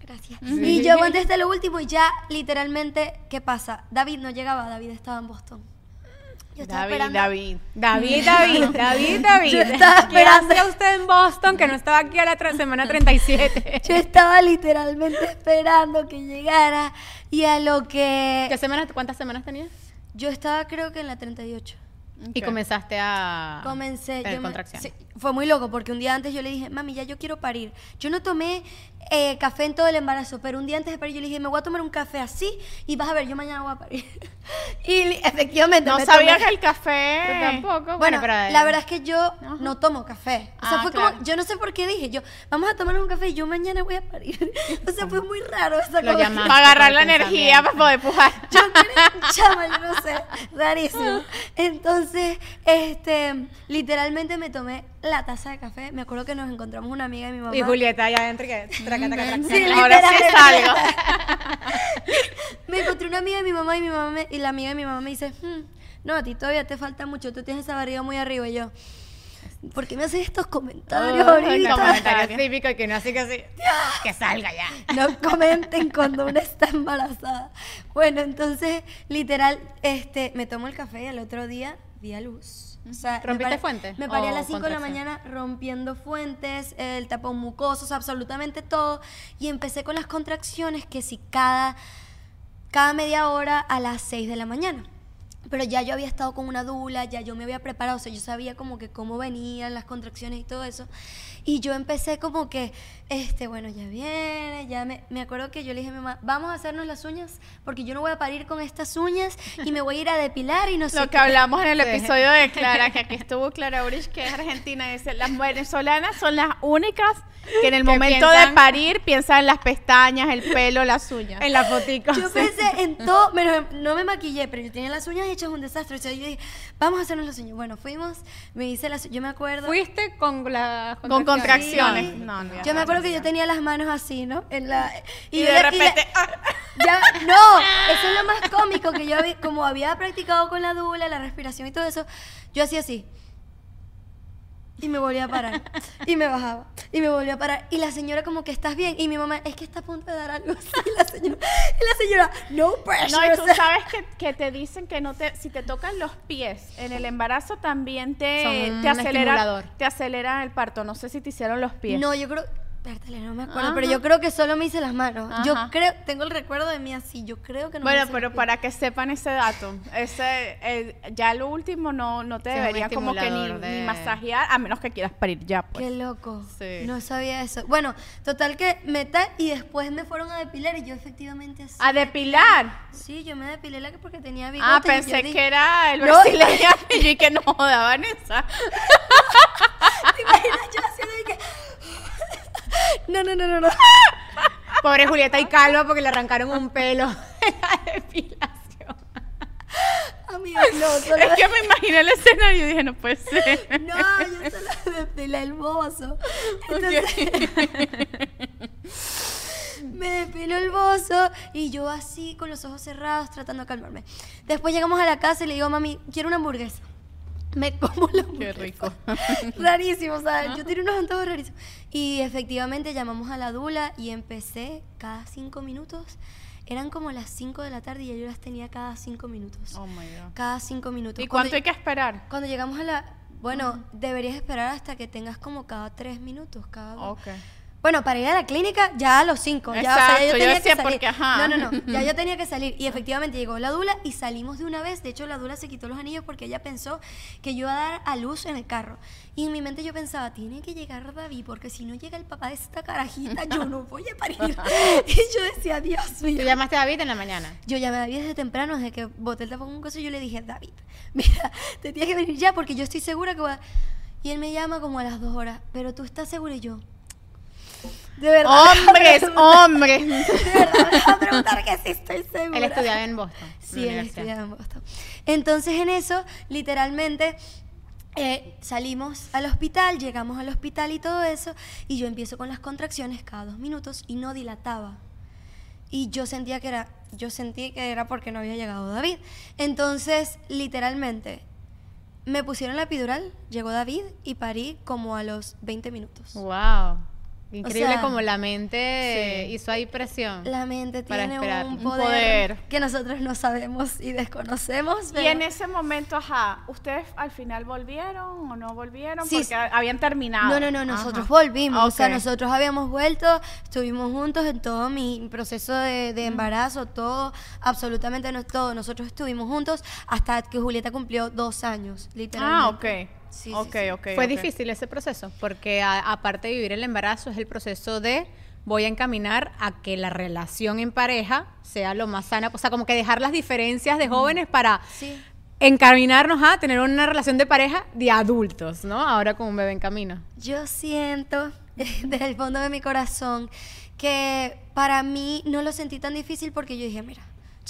Gracias. Y yo aguanté hasta lo último y ya literalmente, ¿qué pasa? David no llegaba, David estaba en Boston. Yo estaba David, esperando. David. David, David, David, David. Yo estaba ¿Qué esperando. hacía usted en Boston que no estaba aquí a la tra- semana 37? Yo estaba literalmente esperando que llegara y a lo que... ¿Qué semanas, ¿Cuántas semanas tenías? Yo estaba creo que en la 38. Y Ok. comenzaste a... Comencé. tener yo me- sí, fue muy loco porque un día antes yo le dije, mami, ya yo quiero parir. Yo no tomé eh, café en todo el embarazo, pero un día antes de parir yo le dije, me voy a tomar un café así y vas a ver, yo mañana voy a parir. y efectivamente. No me sabía tomé- que el café. Yo tampoco. Bueno, Bueno, pero... la verdad es que yo no tomo café. O sea, Ah, fue claro. como, yo no sé por qué dije, yo, vamos a tomarnos un café y yo mañana voy a parir. o sea, fue muy raro. esa Lo llamaste Para agarrar la energía para poder pujar. yo chama, yo no sé, rarísimo. Entonces, este, literalmente me tomé la taza de café. Me acuerdo que nos encontramos una amiga de mi mamá. Y Julieta allá adentro que traca, traca, traca. Sí, Ahora sí salgo. me encontré una amiga de mi mamá y mi mamá me- y la amiga de mi mamá me dice, "Hmm, no, a ti todavía te falta mucho, tú tienes esa barriga muy arriba y yo. ¿Por qué me haces estos comentarios Ay, ahorita? comentario típico que no así que así. Que salga ya. No comenten cuando una está embarazada. Bueno, entonces, literal, este, me tomo el café y al otro día vi a luz. O sea, me ¿Rompiste paré- fuente Me paré a o las 5 de la mañana rompiendo fuentes, el tapón mucoso, o sea, absolutamente todo. Y empecé con las contracciones que si cada, cada media hora a las 6 de la mañana. Pero ya yo había estado con una dula, ya yo me había preparado, o sea, yo sabía como que cómo venían las contracciones y todo eso. Y yo empecé como que, este, bueno, ya viene, ya me, me acuerdo que yo le dije a mi mamá, vamos a hacernos las uñas, porque yo no voy a parir con estas uñas y me voy a ir a depilar y no sé Lo qué. que hablamos en el Sí. episodio de Clara, que aquí estuvo Clara Urich, que es argentina, dice, las venezolanas son las únicas que en el momento de piensan- parir piensan en las pestañas, el pelo, las uñas. En la fotico. Yo pensé en todo, pero no me maquillé, pero yo tenía las uñas hechas un desastre. O sea, yo dije, vamos a hacernos las uñas. Bueno, fuimos, me hice las yo me acuerdo. Fuiste con la Con contracciones. Sí. No, no, yo me acuerdo que yo tenía las manos así, ¿no? En la, Y yo de repente, ah. ya, no, eso es lo más cómico que yo había, como había practicado con la dula, la respiración y todo eso, yo hacía así. Y me volvía a parar. Y me bajaba. Y me volvía a parar. Y la señora como que estás bien. Y mi mamá, es que está a punto de dar algo. Y la señora, y la señora no pressure. No, y tú o sea, sabes que, que te dicen que no te, si te tocan los pies en el embarazo también te, Son te acelera, te aceleran el parto. No sé si te hicieron los pies. No, yo creo. No me acuerdo. Pero yo creo que solo me hice las manos. Yo creo, tengo el recuerdo de mí así. Yo creo que no me Bueno, hice pero para que sepan ese dato, ese eh, ya lo último no, no te Sí, deberían como que ni, de- masajear, a menos que quieras parir ya, pues. Qué loco. Sí. No sabía eso. Bueno, total que me tal y después me fueron a depilar y yo efectivamente así. A depilar. Sí, yo me depilé la que porque tenía bigote. Ah, y yo pensé dije- que era el No. brasileño y yo que no joda, Vanessa. ¿Te imaginas yo haciendo y que- No, no, no, no, no. Pobre Julieta y calva porque le arrancaron un pelo en la depilación. Amigos, no, solo Es que me imaginé el escenario y dije, no puede ser. No, yo solo depilé el bozo. Entonces, me depiló el bozo y yo así con los ojos cerrados tratando de calmarme. Después llegamos a la casa y le digo, mami, quiero una hamburguesa. Me como la hamburguesa. rico. Rarísimo, o sea, yo tenía unos antojos rarísimos. Y efectivamente llamamos a la dula y empecé cada cinco minutos. Eran como las 5 de la tarde y yo las tenía cada cinco minutos. Oh my God. Cada cinco minutos. ¿Y Cuando- cuánto hay que esperar? cuando llegamos a la... Bueno, deberías esperar hasta que tengas como cada tres minutos, cada dos. Bueno, para ir a la clínica ya a los cinco. Ya, o sea, yo decía que salir. porque, ajá. No, no, no. Ya yo tenía que salir. Y efectivamente llegó la dula y salimos de una vez. De hecho, la dula se quitó los anillos porque ella pensó que yo iba a dar a luz en el carro. Y en mi mente yo pensaba, tiene que llegar David porque si no llega el papá de esta carajita, yo no voy a parir. y yo decía, Dios Tú mío. llamaste a David en la mañana. Yo llamé a David desde temprano, desde que boté el tapón un coso, yo le dije, David, mira, te tienes que venir ya porque yo estoy segura que voy a... Y él me llama como a las dos horas, pero tú estás segura y yo... De verdad. Hombres, hombres. De verdad, me a preguntar que sí estoy segura. Él estudiaba en Boston. Sí, él estudiaba en Boston. Entonces en eso, literalmente, eh, salimos al hospital, llegamos al hospital y todo eso, y yo empiezo con las contracciones cada dos minutos y no dilataba. Y yo sentía que era, yo sentí que era porque no había llegado David. Entonces, literalmente, me pusieron la epidural, llegó David y parí como a los 20 minutos. Wow. Increíble sea, como la mente sí. hizo ahí presión. La mente Para tiene esperar. un Un poder, poder. que nosotros no sabemos y desconocemos. Y pero- en ese momento, ajá, ¿ustedes al final volvieron o no volvieron? Sí, Porque sí. habían terminado. No, no, no, nosotros Ajá. volvimos. O sea, nosotros habíamos vuelto, estuvimos juntos en todo mi proceso de, de embarazo, todo, absolutamente no, todo. Nosotros estuvimos juntos hasta que Julieta cumplió dos años, literalmente. Ah, ok. Sí, sí. Fue difícil ese proceso, porque a- aparte de vivir el embarazo, es el proceso de voy a encaminar a que la relación en pareja sea lo más sana, o sea, como que dejar las diferencias de jóvenes para Sí. encaminarnos a tener una relación de pareja de adultos, ¿no? Ahora con un bebé en camino. Yo siento desde el fondo de mi corazón que para mí no lo sentí tan difícil porque yo dije, mira,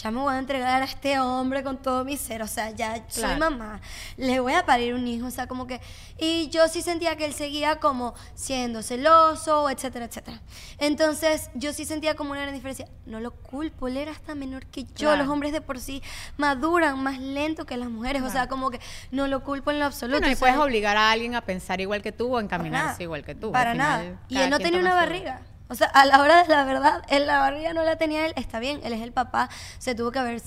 ya me voy a entregar a este hombre con todo mi ser, o sea, ya soy Claro. mamá, le voy a parir un hijo, o sea, como que, y yo sí sentía que él seguía como siendo celoso, etcétera, etcétera. Entonces, yo sí sentía como una gran diferencia. No lo culpo, él era hasta menor que yo, Claro. los hombres de por sí maduran más lento que las mujeres, o sea, como que no lo culpo en lo absoluto. Bueno, y o puedes obligar a alguien a pensar igual que tú o encaminarse nada, igual que tú. Para nada. Y él no tenía una su- barriga. O sea, a la hora de la verdad, él la barriga no la tenía él, está bien, él es el papá, se tuvo que haber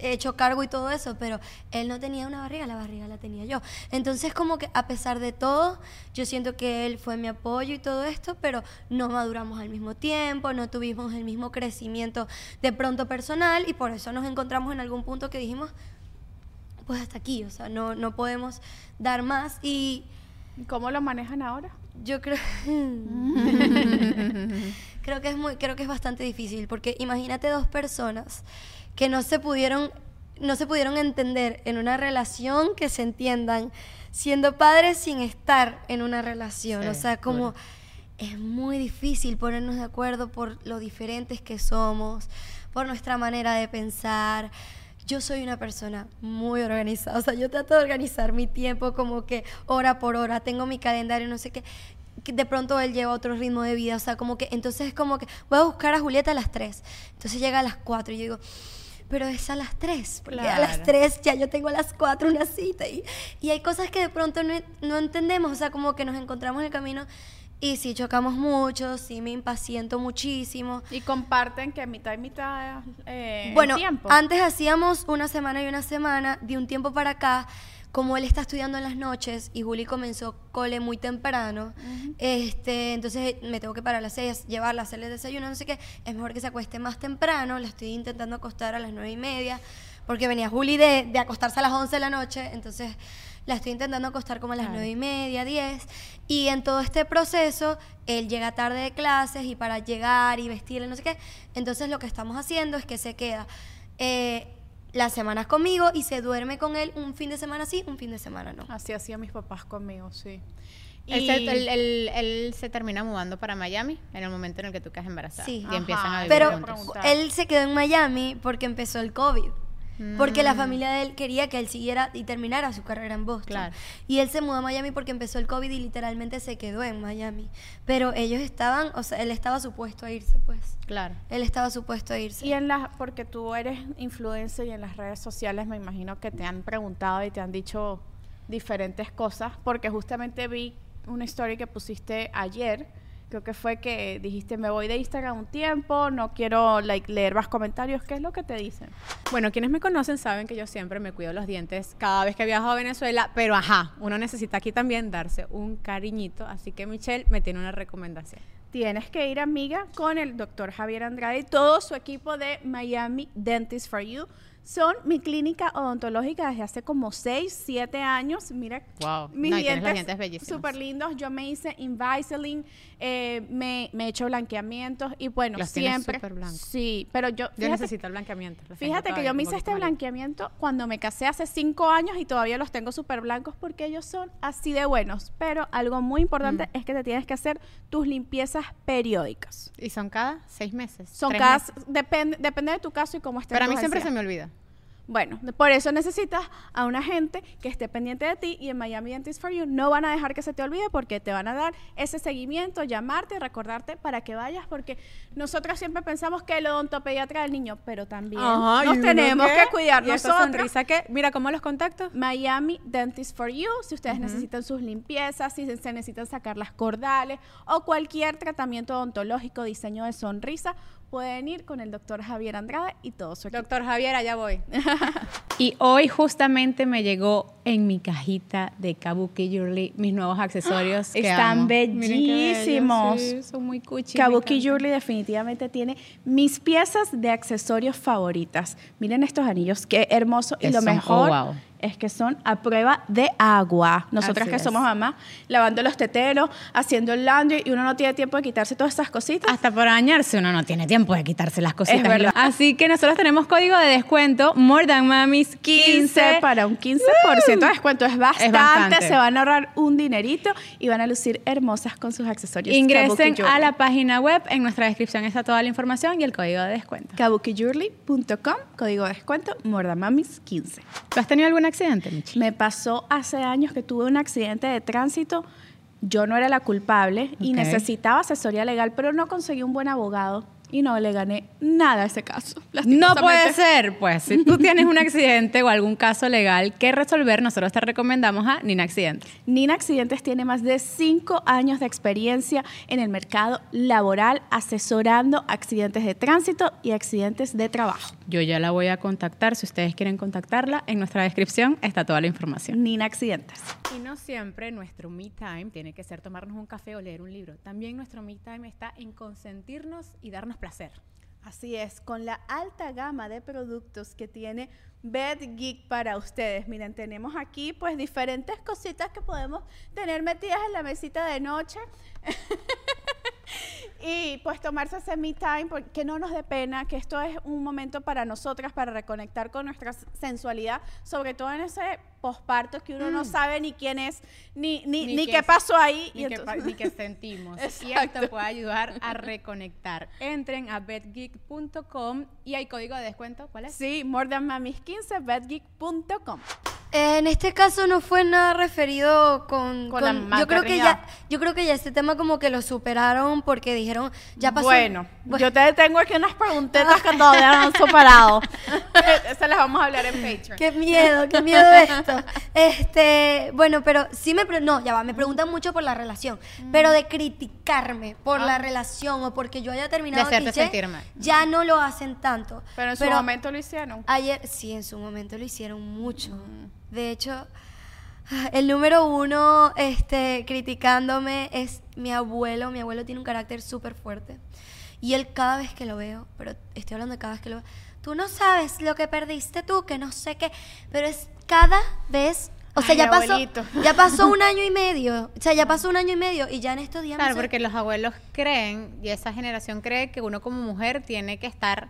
hecho cargo y todo eso, pero él no tenía una barriga, la barriga la tenía yo. Entonces, como que a pesar de todo, yo siento que él fue mi apoyo y todo esto, pero no maduramos al mismo tiempo, no tuvimos el mismo crecimiento de pronto personal y por eso nos encontramos en algún punto que dijimos, pues hasta aquí, o sea, no, no podemos dar más. Y ¿Cómo lo manejan ahora? yo creo creo que es muy creo que es bastante difícil porque imagínate dos personas que no se pudieron no se pudieron entender en una relación que se entiendan siendo padres sin estar en una relación, Sí, o sea, como es muy difícil ponernos de acuerdo por lo diferentes que somos, por nuestra manera de pensar. Yo soy una persona muy organizada, o sea, yo trato de organizar mi tiempo como que hora por hora, tengo mi calendario, no sé qué. De pronto él lleva otro ritmo de vida, o sea, como que entonces es como que voy a buscar a Julieta a las 3. Entonces llega a las 4 y yo digo, pero es a las 3, porque a las Claro. 3 ya yo tengo a las 4 una cita. Y, y hay cosas que de pronto no, no entendemos, o sea, como que nos encontramos en el camino y sí chocamos mucho, sí me impaciento muchísimo. Y comparten que mitad y mitad eh, el Bueno, tiempo. antes hacíamos una semana y una semana, de un tiempo para acá, como él está estudiando en las noches y Juli comenzó cole muy temprano, este, entonces me tengo que parar a las seis, llevarla, hacerle desayuno, no sé qué, es mejor que se acueste más temprano, la estoy intentando acostar a las nueve y media, porque venía Juli de, de acostarse a las 11 de la noche, entonces la estoy intentando acostar como a las nueve y media, 10, y en todo este proceso, él llega tarde de clases y para llegar y vestirle, no sé qué, entonces lo que estamos haciendo es que se queda eh, las semanas conmigo y se duerme con él un fin de semana sí, un fin de semana no. Así hacían mis papás conmigo, sí. Él, se, él- él- él se termina mudando para Miami en el momento en el que tú quedas embarazada. Sí. Y empiezan a vivir Pero juntos. él se quedó en Miami porque empezó el COVID. Porque Mm. la familia de él quería que él siguiera y terminara su carrera en Boston. Claro. Y él se mudó a Miami porque empezó el COVID y literalmente se quedó en Miami. Pero ellos estaban, o sea, él estaba supuesto a irse, pues. Claro. Él estaba supuesto a irse. Y en las, porque tú eres influencer y en las redes sociales me imagino que te han preguntado y te han dicho diferentes cosas, porque justamente vi una historia que pusiste ayer, creo que fue que dijiste me voy de Instagram un tiempo, no quiero like, leer más comentarios, ¿qué es lo que te dicen? Bueno, quienes me conocen saben que yo siempre me cuido los dientes cada vez que viajo a Venezuela, pero ajá, uno necesita aquí también darse un cariñito, así que Michelle me tiene una recomendación. Tienes que ir, amiga, con el doctor Javier Andrade y todo su equipo de Miami Dentist for You. Son mi clínica odontológica desde hace como 6, 7 años. Mira, Wow. mis No, dientes, súper lindos. Yo me hice Invisalign, eh, me, he hecho blanqueamientos y bueno, Los siempre. Sí, pero yo. Necesito el blanqueamiento. Fíjate que yo me hice este blanqueamiento cuando me casé hace cinco años y todavía los tengo súper blancos porque ellos son así de buenos. Pero algo muy importante Mm. es que te tienes que hacer tus limpiezas periódicas. Y son cada seis meses. Son cada, meses. depende, depende de tu caso y cómo esté. Pero a mí siempre se me olvida. Bueno, por eso necesitas a una gente que esté pendiente de ti y en Miami Dentist for You no van a dejar que se te olvide porque te van a dar ese seguimiento, llamarte, recordarte para que vayas porque nosotros siempre pensamos que el odontopediatra del niño, pero también Ajá, ¿y nos tenemos que cuidar ¿Y esta nosotros. sonrisa qué? Mira, ¿cómo los contactos? Miami Dentist for You, si ustedes necesitan sus limpiezas, si se necesitan sacar las cordales o cualquier tratamiento odontológico, diseño de sonrisa, pueden ir con el doctor Javier Andrade y todo su equipo. Doctor Javier, allá voy. y hoy justamente me llegó en mi cajita de Kabuki Jewelry mis nuevos accesorios. que Están amo. Bellísimos. sí, son muy cuchi. me Kabuki. Jewelry definitivamente tiene mis piezas de accesorios favoritas. Miren estos anillos, qué hermoso. Y lo son- mejor oh, wow. Es que son a prueba de agua. Nosotras Así que es. somos mamás, lavando los teteros, haciendo el laundry y uno no tiene tiempo de quitarse todas esas cositas. Hasta para bañarse uno no tiene tiempo de quitarse las cositas. Es verdad. Así que nosotros tenemos código de descuento More Than Mamis 15. 15 para un 15% de descuento. Es bastante, bastante. Se van a ahorrar un dinerito y van a lucir hermosas con sus accesorios. Ingresen a la página web, en nuestra descripción está toda la información y el código de descuento. kabukijewelry.com, código de descuento, Mordamamis 15. ¿Tú has tenido algún accidente, Michi? Me pasó hace años que tuve un accidente de tránsito. Yo no era la culpable y necesitaba asesoría legal, pero no conseguí un buen abogado y no le gané nada a ese caso. No puede ser, pues si tú tienes un accidente o algún caso legal que resolver, nosotros te recomendamos a Nina Accidentes. Nina Accidentes tiene más de cinco años de experiencia en el mercado laboral asesorando accidentes de tránsito y accidentes de trabajo. Yo ya la voy a contactar, si ustedes quieren contactarla, en nuestra descripción está toda la información. Nina Accidentes. Y no siempre nuestro me time tiene que ser tomarnos un café o leer un libro. También nuestro me time está en consentirnos y darnos placer. Así es, con la alta gama de productos que tiene Bed Geek para ustedes. Miren, tenemos aquí pues diferentes cositas que podemos tener metidas en la mesita de noche. pues tomarse ese me time, por- que no nos dé pena, que esto es un momento para nosotras, para reconectar con nuestra sensualidad, sobre todo en ese posparto que uno no sabe ni quién es, ni, ni, ni, qué pasó ahí. Ni, y qué, entonces- pa- ni qué sentimos. y esto puede ayudar a reconectar. Entren a betgeek.com y hay código de descuento. ¿Cuál es? Sí, more than mamis 15, bedgeek.com. En este caso no fue nada referido con, Con la con- yo creo que ya yo creo que ya este tema como que lo superaron porque dijeron ya pasó Bueno, Bueno, yo te tengo aquí unas preguntitas que todavía no han superado. Eh, Esas las vamos a hablar en Patreon. qué miedo qué miedo esto este bueno pero sí me pre- no ya va me preguntan mucho por la relación pero de criticarme por la relación o porque yo haya terminado De hacerte cliché, sentir mal. ya no lo hacen tanto Pero en su momento lo hicieron. Ayer, sí, en su momento lo hicieron mucho. De hecho, el número uno este, criticándome es mi abuelo. Mi abuelo tiene un carácter súper fuerte. Y él cada vez que lo veo, pero estoy hablando de cada vez que lo veo, tú no sabes lo que perdiste tú, que no sé qué, pero es cada vez... O sea, Ay, ya pasó, ya pasó un año y medio. O sea, ya pasó un año y medio y ya en estos días... Claro, porque los abuelos creen, y esa generación cree que uno como mujer tiene que estar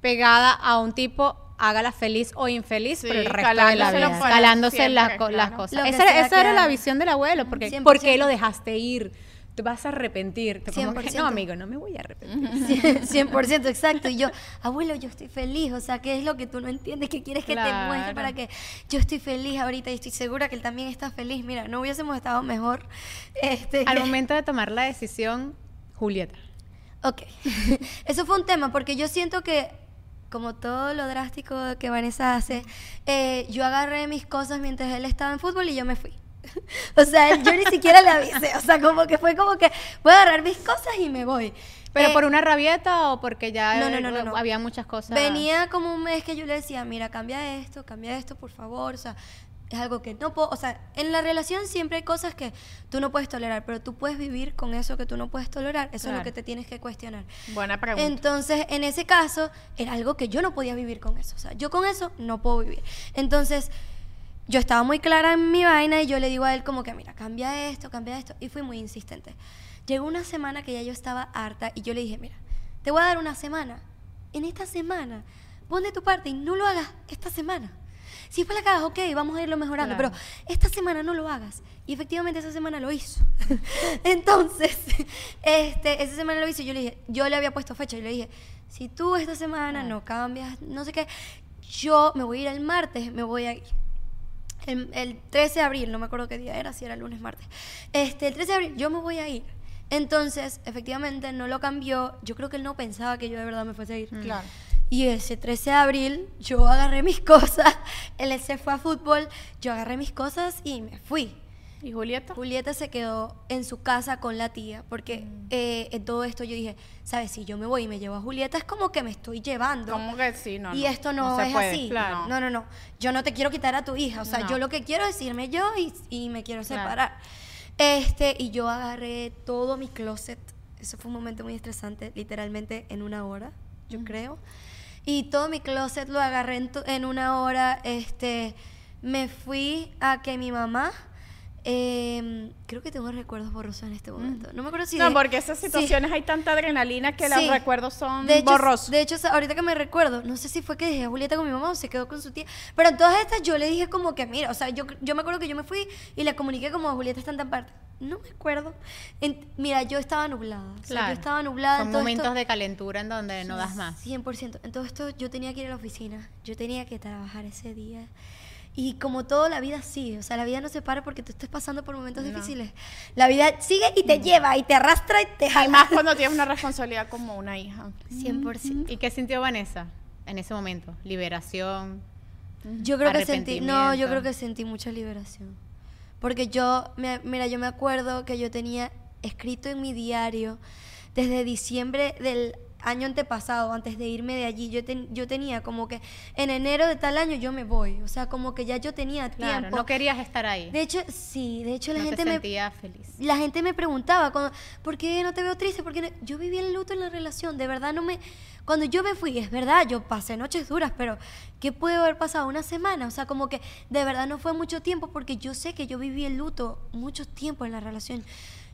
pegada a un tipo, hágala feliz o infeliz Sí, por el resto de la vida. Calándose siempre, las, cosas. Esa, era- esa la visión del abuelo, porque 100%. ¿por qué lo dejaste ir? Te vas a arrepentir. Te como que, 100%. no, amigo, no me voy a arrepentir. Sí, 100%, exacto. Y yo, abuelo, yo estoy feliz. O sea, ¿qué es lo que tú no entiendes? ¿Qué quieres que te muestre para que yo estoy feliz ahorita y estoy segura que él también está feliz? Mira, no hubiésemos estado mejor. Este, Al momento de tomar la decisión, Julieta. Ok. Eso fue un tema porque yo siento que, como todo lo drástico que Vanessa hace, eh, yo agarré mis cosas mientras él estaba en fútbol y yo me fui. o sea, yo ni siquiera le avisé. O sea, como que fue como que voy a agarrar mis cosas y me voy. ¿Pero Eh, por una rabieta o porque ya No, no, no, no, no. había muchas cosas? Venía como un mes que yo le decía, mira, cambia esto, cambia esto, por favor. O sea, es algo que no puedo. O sea, en la relación siempre hay cosas que tú no puedes tolerar, pero tú puedes vivir con eso que tú no puedes tolerar. Eso es lo que te tienes que cuestionar. Buena pregunta. Entonces, en ese caso, era algo que yo no podía vivir con eso. O sea, yo con eso no puedo vivir. Entonces, yo estaba muy clara en mi vaina y yo le digo a él como que, mira, cambia esto, cambia esto. Y fui muy insistente. Llegó una semana que ya yo estaba harta y yo le dije, mira, te voy a dar una semana. En esta semana, pon de tu parte y no lo hagas esta semana. Si después la cagas, ok, vamos a irlo mejorando, Claro. pero esta semana no lo hagas. Y efectivamente esa semana lo hizo. Entonces, este, esa semana lo hizo y yo le dije, yo le había puesto fecha y le dije, si tú esta semana no cambias, no sé qué, yo me voy a ir el martes, me voy a ir. El, el 13 de abril, no me acuerdo qué día era, si era lunes, martes. Este, el 13 de abril, yo me voy a ir. Entonces, efectivamente, no lo cambió. Yo creo que él no pensaba que yo de verdad me fuese a ir. Claro. Y ese 13 de abril, yo agarré mis cosas. Él se fue a fútbol, yo agarré mis cosas y me fui. ¿Y Julieta? Julieta se quedó en su casa con la tía, porque eh, en todo esto yo dije, ¿sabes? Si yo me voy y me llevo a Julieta, es como que me estoy llevando. ¿Cómo que sí? No, y no, esto no, se es puede, así. Claro. No, no, no. Yo no te quiero quitar a tu hija. O sea, No. yo lo que quiero es irme yo y, y me quiero Claro. separar. Este, y yo agarré todo mi closet. Eso fue un momento muy estresante, literalmente en una hora, yo creo. Y todo mi closet lo agarré en, en una hora. Este, me fui a que mi mamá... eh, creo que tengo recuerdos borrosos en este momento. No me acuerdo si... No, de- porque esas sí. situaciones hay tanta adrenalina que Sí. los recuerdos son de hecho, borrosos. De hecho, ahorita que me recuerdo, no sé si fue que dejé a Julieta con mi mamá o se quedó con su tía, pero en todas estas yo le dije como que, mira, o sea, yo, yo me acuerdo que yo me fui y le comuniqué como Julieta está en tan parte. No me acuerdo. En- mira, yo estaba nublada. o sea, Claro. yo estaba nublada. Son en todo momentos esto- de calentura en donde no das más. 100%. En todo esto yo tenía que ir a la oficina, yo tenía que trabajar ese día. Y como toda la vida sigue, o sea, la vida no se para porque tú estés pasando por momentos difíciles. La vida sigue y te lleva y te arrastra y te Y jala. más cuando tienes una responsabilidad como una hija. 100%. ¿Y qué sintió Vanessa en ese momento? Liberación. Yo creo que sentí, no, yo creo que sentí mucha liberación. Porque yo, me- mira, yo me acuerdo que yo tenía escrito en mi diario desde diciembre del año antepasado, antes de irme de allí, yo, ten- yo tenía como que en enero de tal año yo me voy. O sea, como que ya yo tenía Claro, tiempo. no querías estar ahí. De hecho, sí, de hecho la no gente te me feliz. la gente me preguntaba, cuando, ¿por qué no te veo triste? Porque no? yo vivía el luto en la relación, de verdad no me... Cuando yo me fui, es verdad, yo pasé noches duras, pero ¿qué puede haber pasado? Una semana, o sea, como que de verdad no fue mucho tiempo porque yo sé que yo viví el luto mucho tiempo en la relación.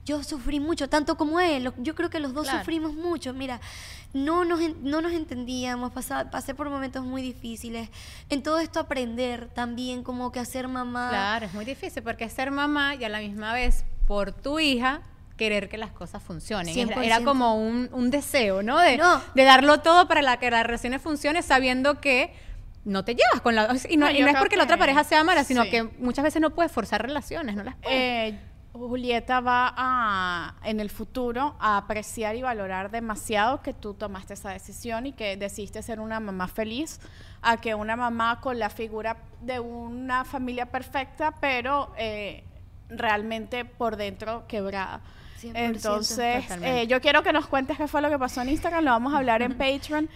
Yo sufrí mucho, tanto como él. Yo creo que los dos Claro. sufrimos mucho. Mira, no nos, en- no nos entendíamos, pasa- pasé por momentos muy difíciles. En todo esto aprender también como que hacer mamá. Claro, es muy difícil porque ser mamá y a la misma vez por tu hija querer que las cosas funcionen. Era, era 100%. como un, un deseo, ¿no? De, No. de darlo todo para la que las relaciones funcionen sabiendo que no te llevas con la... Y no, No, y no es porque la otra pareja sea mala, sino sí. que muchas veces no puedes forzar relaciones, ¿no las puedes. Eh, Julieta va a, en el futuro a apreciar y valorar demasiado que tú tomaste esa decisión y que decidiste ser una mamá feliz, a que una mamá con la figura de una familia perfecta, pero eh, realmente por dentro quebrada. 100%, Entonces, eh, yo quiero que nos cuentes qué fue lo que pasó en Instagram, lo vamos a hablar en Patreon.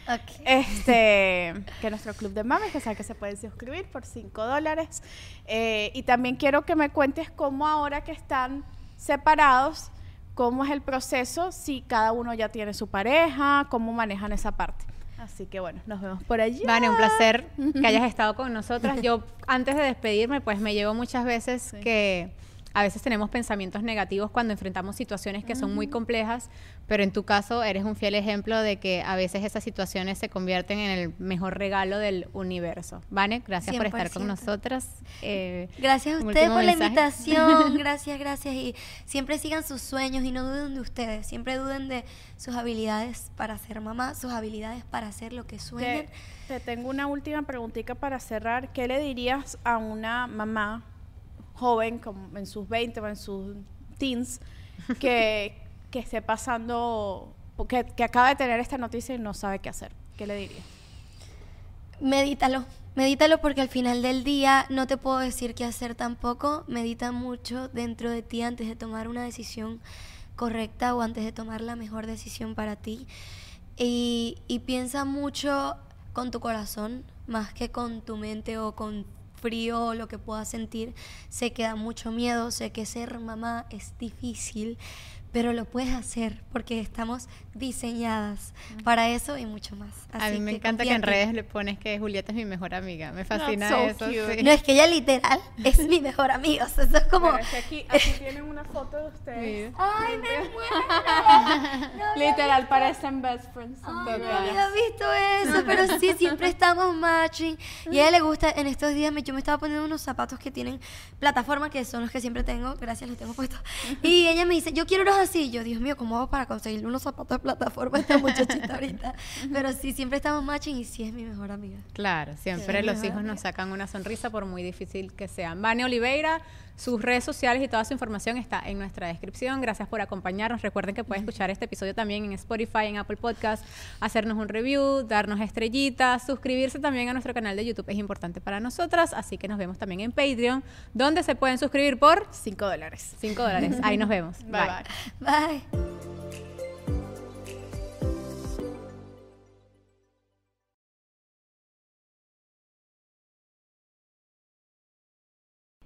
Este, que nuestro club de mames, que sabe que se pueden suscribir por 5 dólares. Eh, y también quiero que me cuentes cómo ahora que están separados, cómo es el proceso, si cada uno ya tiene su pareja, cómo manejan esa parte. Así que bueno, nos vemos por allí. Vane, un placer que hayas estado con nosotras. Yo, antes de despedirme, pues me llevo muchas veces que a veces tenemos pensamientos negativos cuando enfrentamos situaciones que son muy complejas, pero en tu caso eres un fiel ejemplo de que a veces esas situaciones se convierten en el mejor regalo del universo. Vane, gracias por estar con 100%. nosotras. Eh, Gracias a ustedes por la mensaje. invitación, gracias, gracias. Y siempre sigan sus sueños y no duden de ustedes, siempre duden de sus habilidades para ser mamá, sus habilidades para hacer lo que sueñan. Te, te tengo una última preguntita para cerrar. ¿Qué le dirías a una mamá joven, como en sus 20 o en sus teens, que, que esté pasando, que, que acaba de tener esta noticia y no sabe qué hacer? ¿Qué le dirías? Medítalo, medítalo porque al final del día no te puedo decir qué hacer tampoco. Medita mucho dentro de ti antes de tomar una decisión correcta o antes de tomar la mejor decisión para ti. Y, y piensa mucho con tu corazón más que con tu mente o con frío lo que puedas sentir. Sé que da mucho miedo, sé que ser mamá es difícil, pero lo puedes hacer porque estamos diseñadas para eso y mucho más. a Así mí me que encanta que en redes le pones que Julieta es mi mejor amiga. Me fascina so eso. sí. No, es que ella literal es mi mejor amiga. O sea, eso es como. Bueno, es que aquí, aquí tienen una foto de ustedes. ¡Ay, me muero! No Literal, parecen best friends. Ay, no había visto eso, pero sí, siempre estamos matching. Y a ella le gusta, en estos días me, yo me estaba poniendo unos zapatos que tienen plataforma, que son los que siempre tengo, gracias, los tengo puestos. Y ella me dice, yo quiero unos así. Yo, Dios mío, ¿cómo hago para conseguirle unos zapatos de plataforma a esta muchachita ahorita? Pero sí, siempre estamos matching y sí es mi mejor amiga. Claro, siempre los hijos nos sacan una sonrisa por muy difícil que sean. Vane Oliveira, sus redes sociales y toda su información está en nuestra descripción. Gracias por acompañarnos. Recuerden que pueden escuchar este episodio también en Spotify, en Apple Podcast, hacernos un review, darnos estrellitas, suscribirse también a nuestro canal de YouTube es importante para nosotras. Así que nos vemos también en Patreon, donde se pueden suscribir por 5 dólares. 5 dólares. Ahí nos vemos. Bye bye. Bye.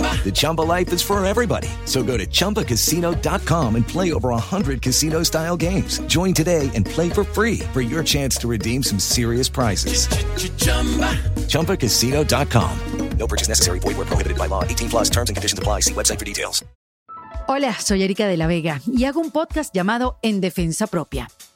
The Chumba life is for everybody. So go to ChumbaCasino.com and play over 100 casino style games. Join today and play for free for your chance to redeem some serious prizes. ChumbaCasino.com. No purchase necessary. Void where prohibited by law. 18 plus terms and conditions apply. See website for details. Hola, soy Erika de la Vega y hago un podcast llamado En Defensa Propia,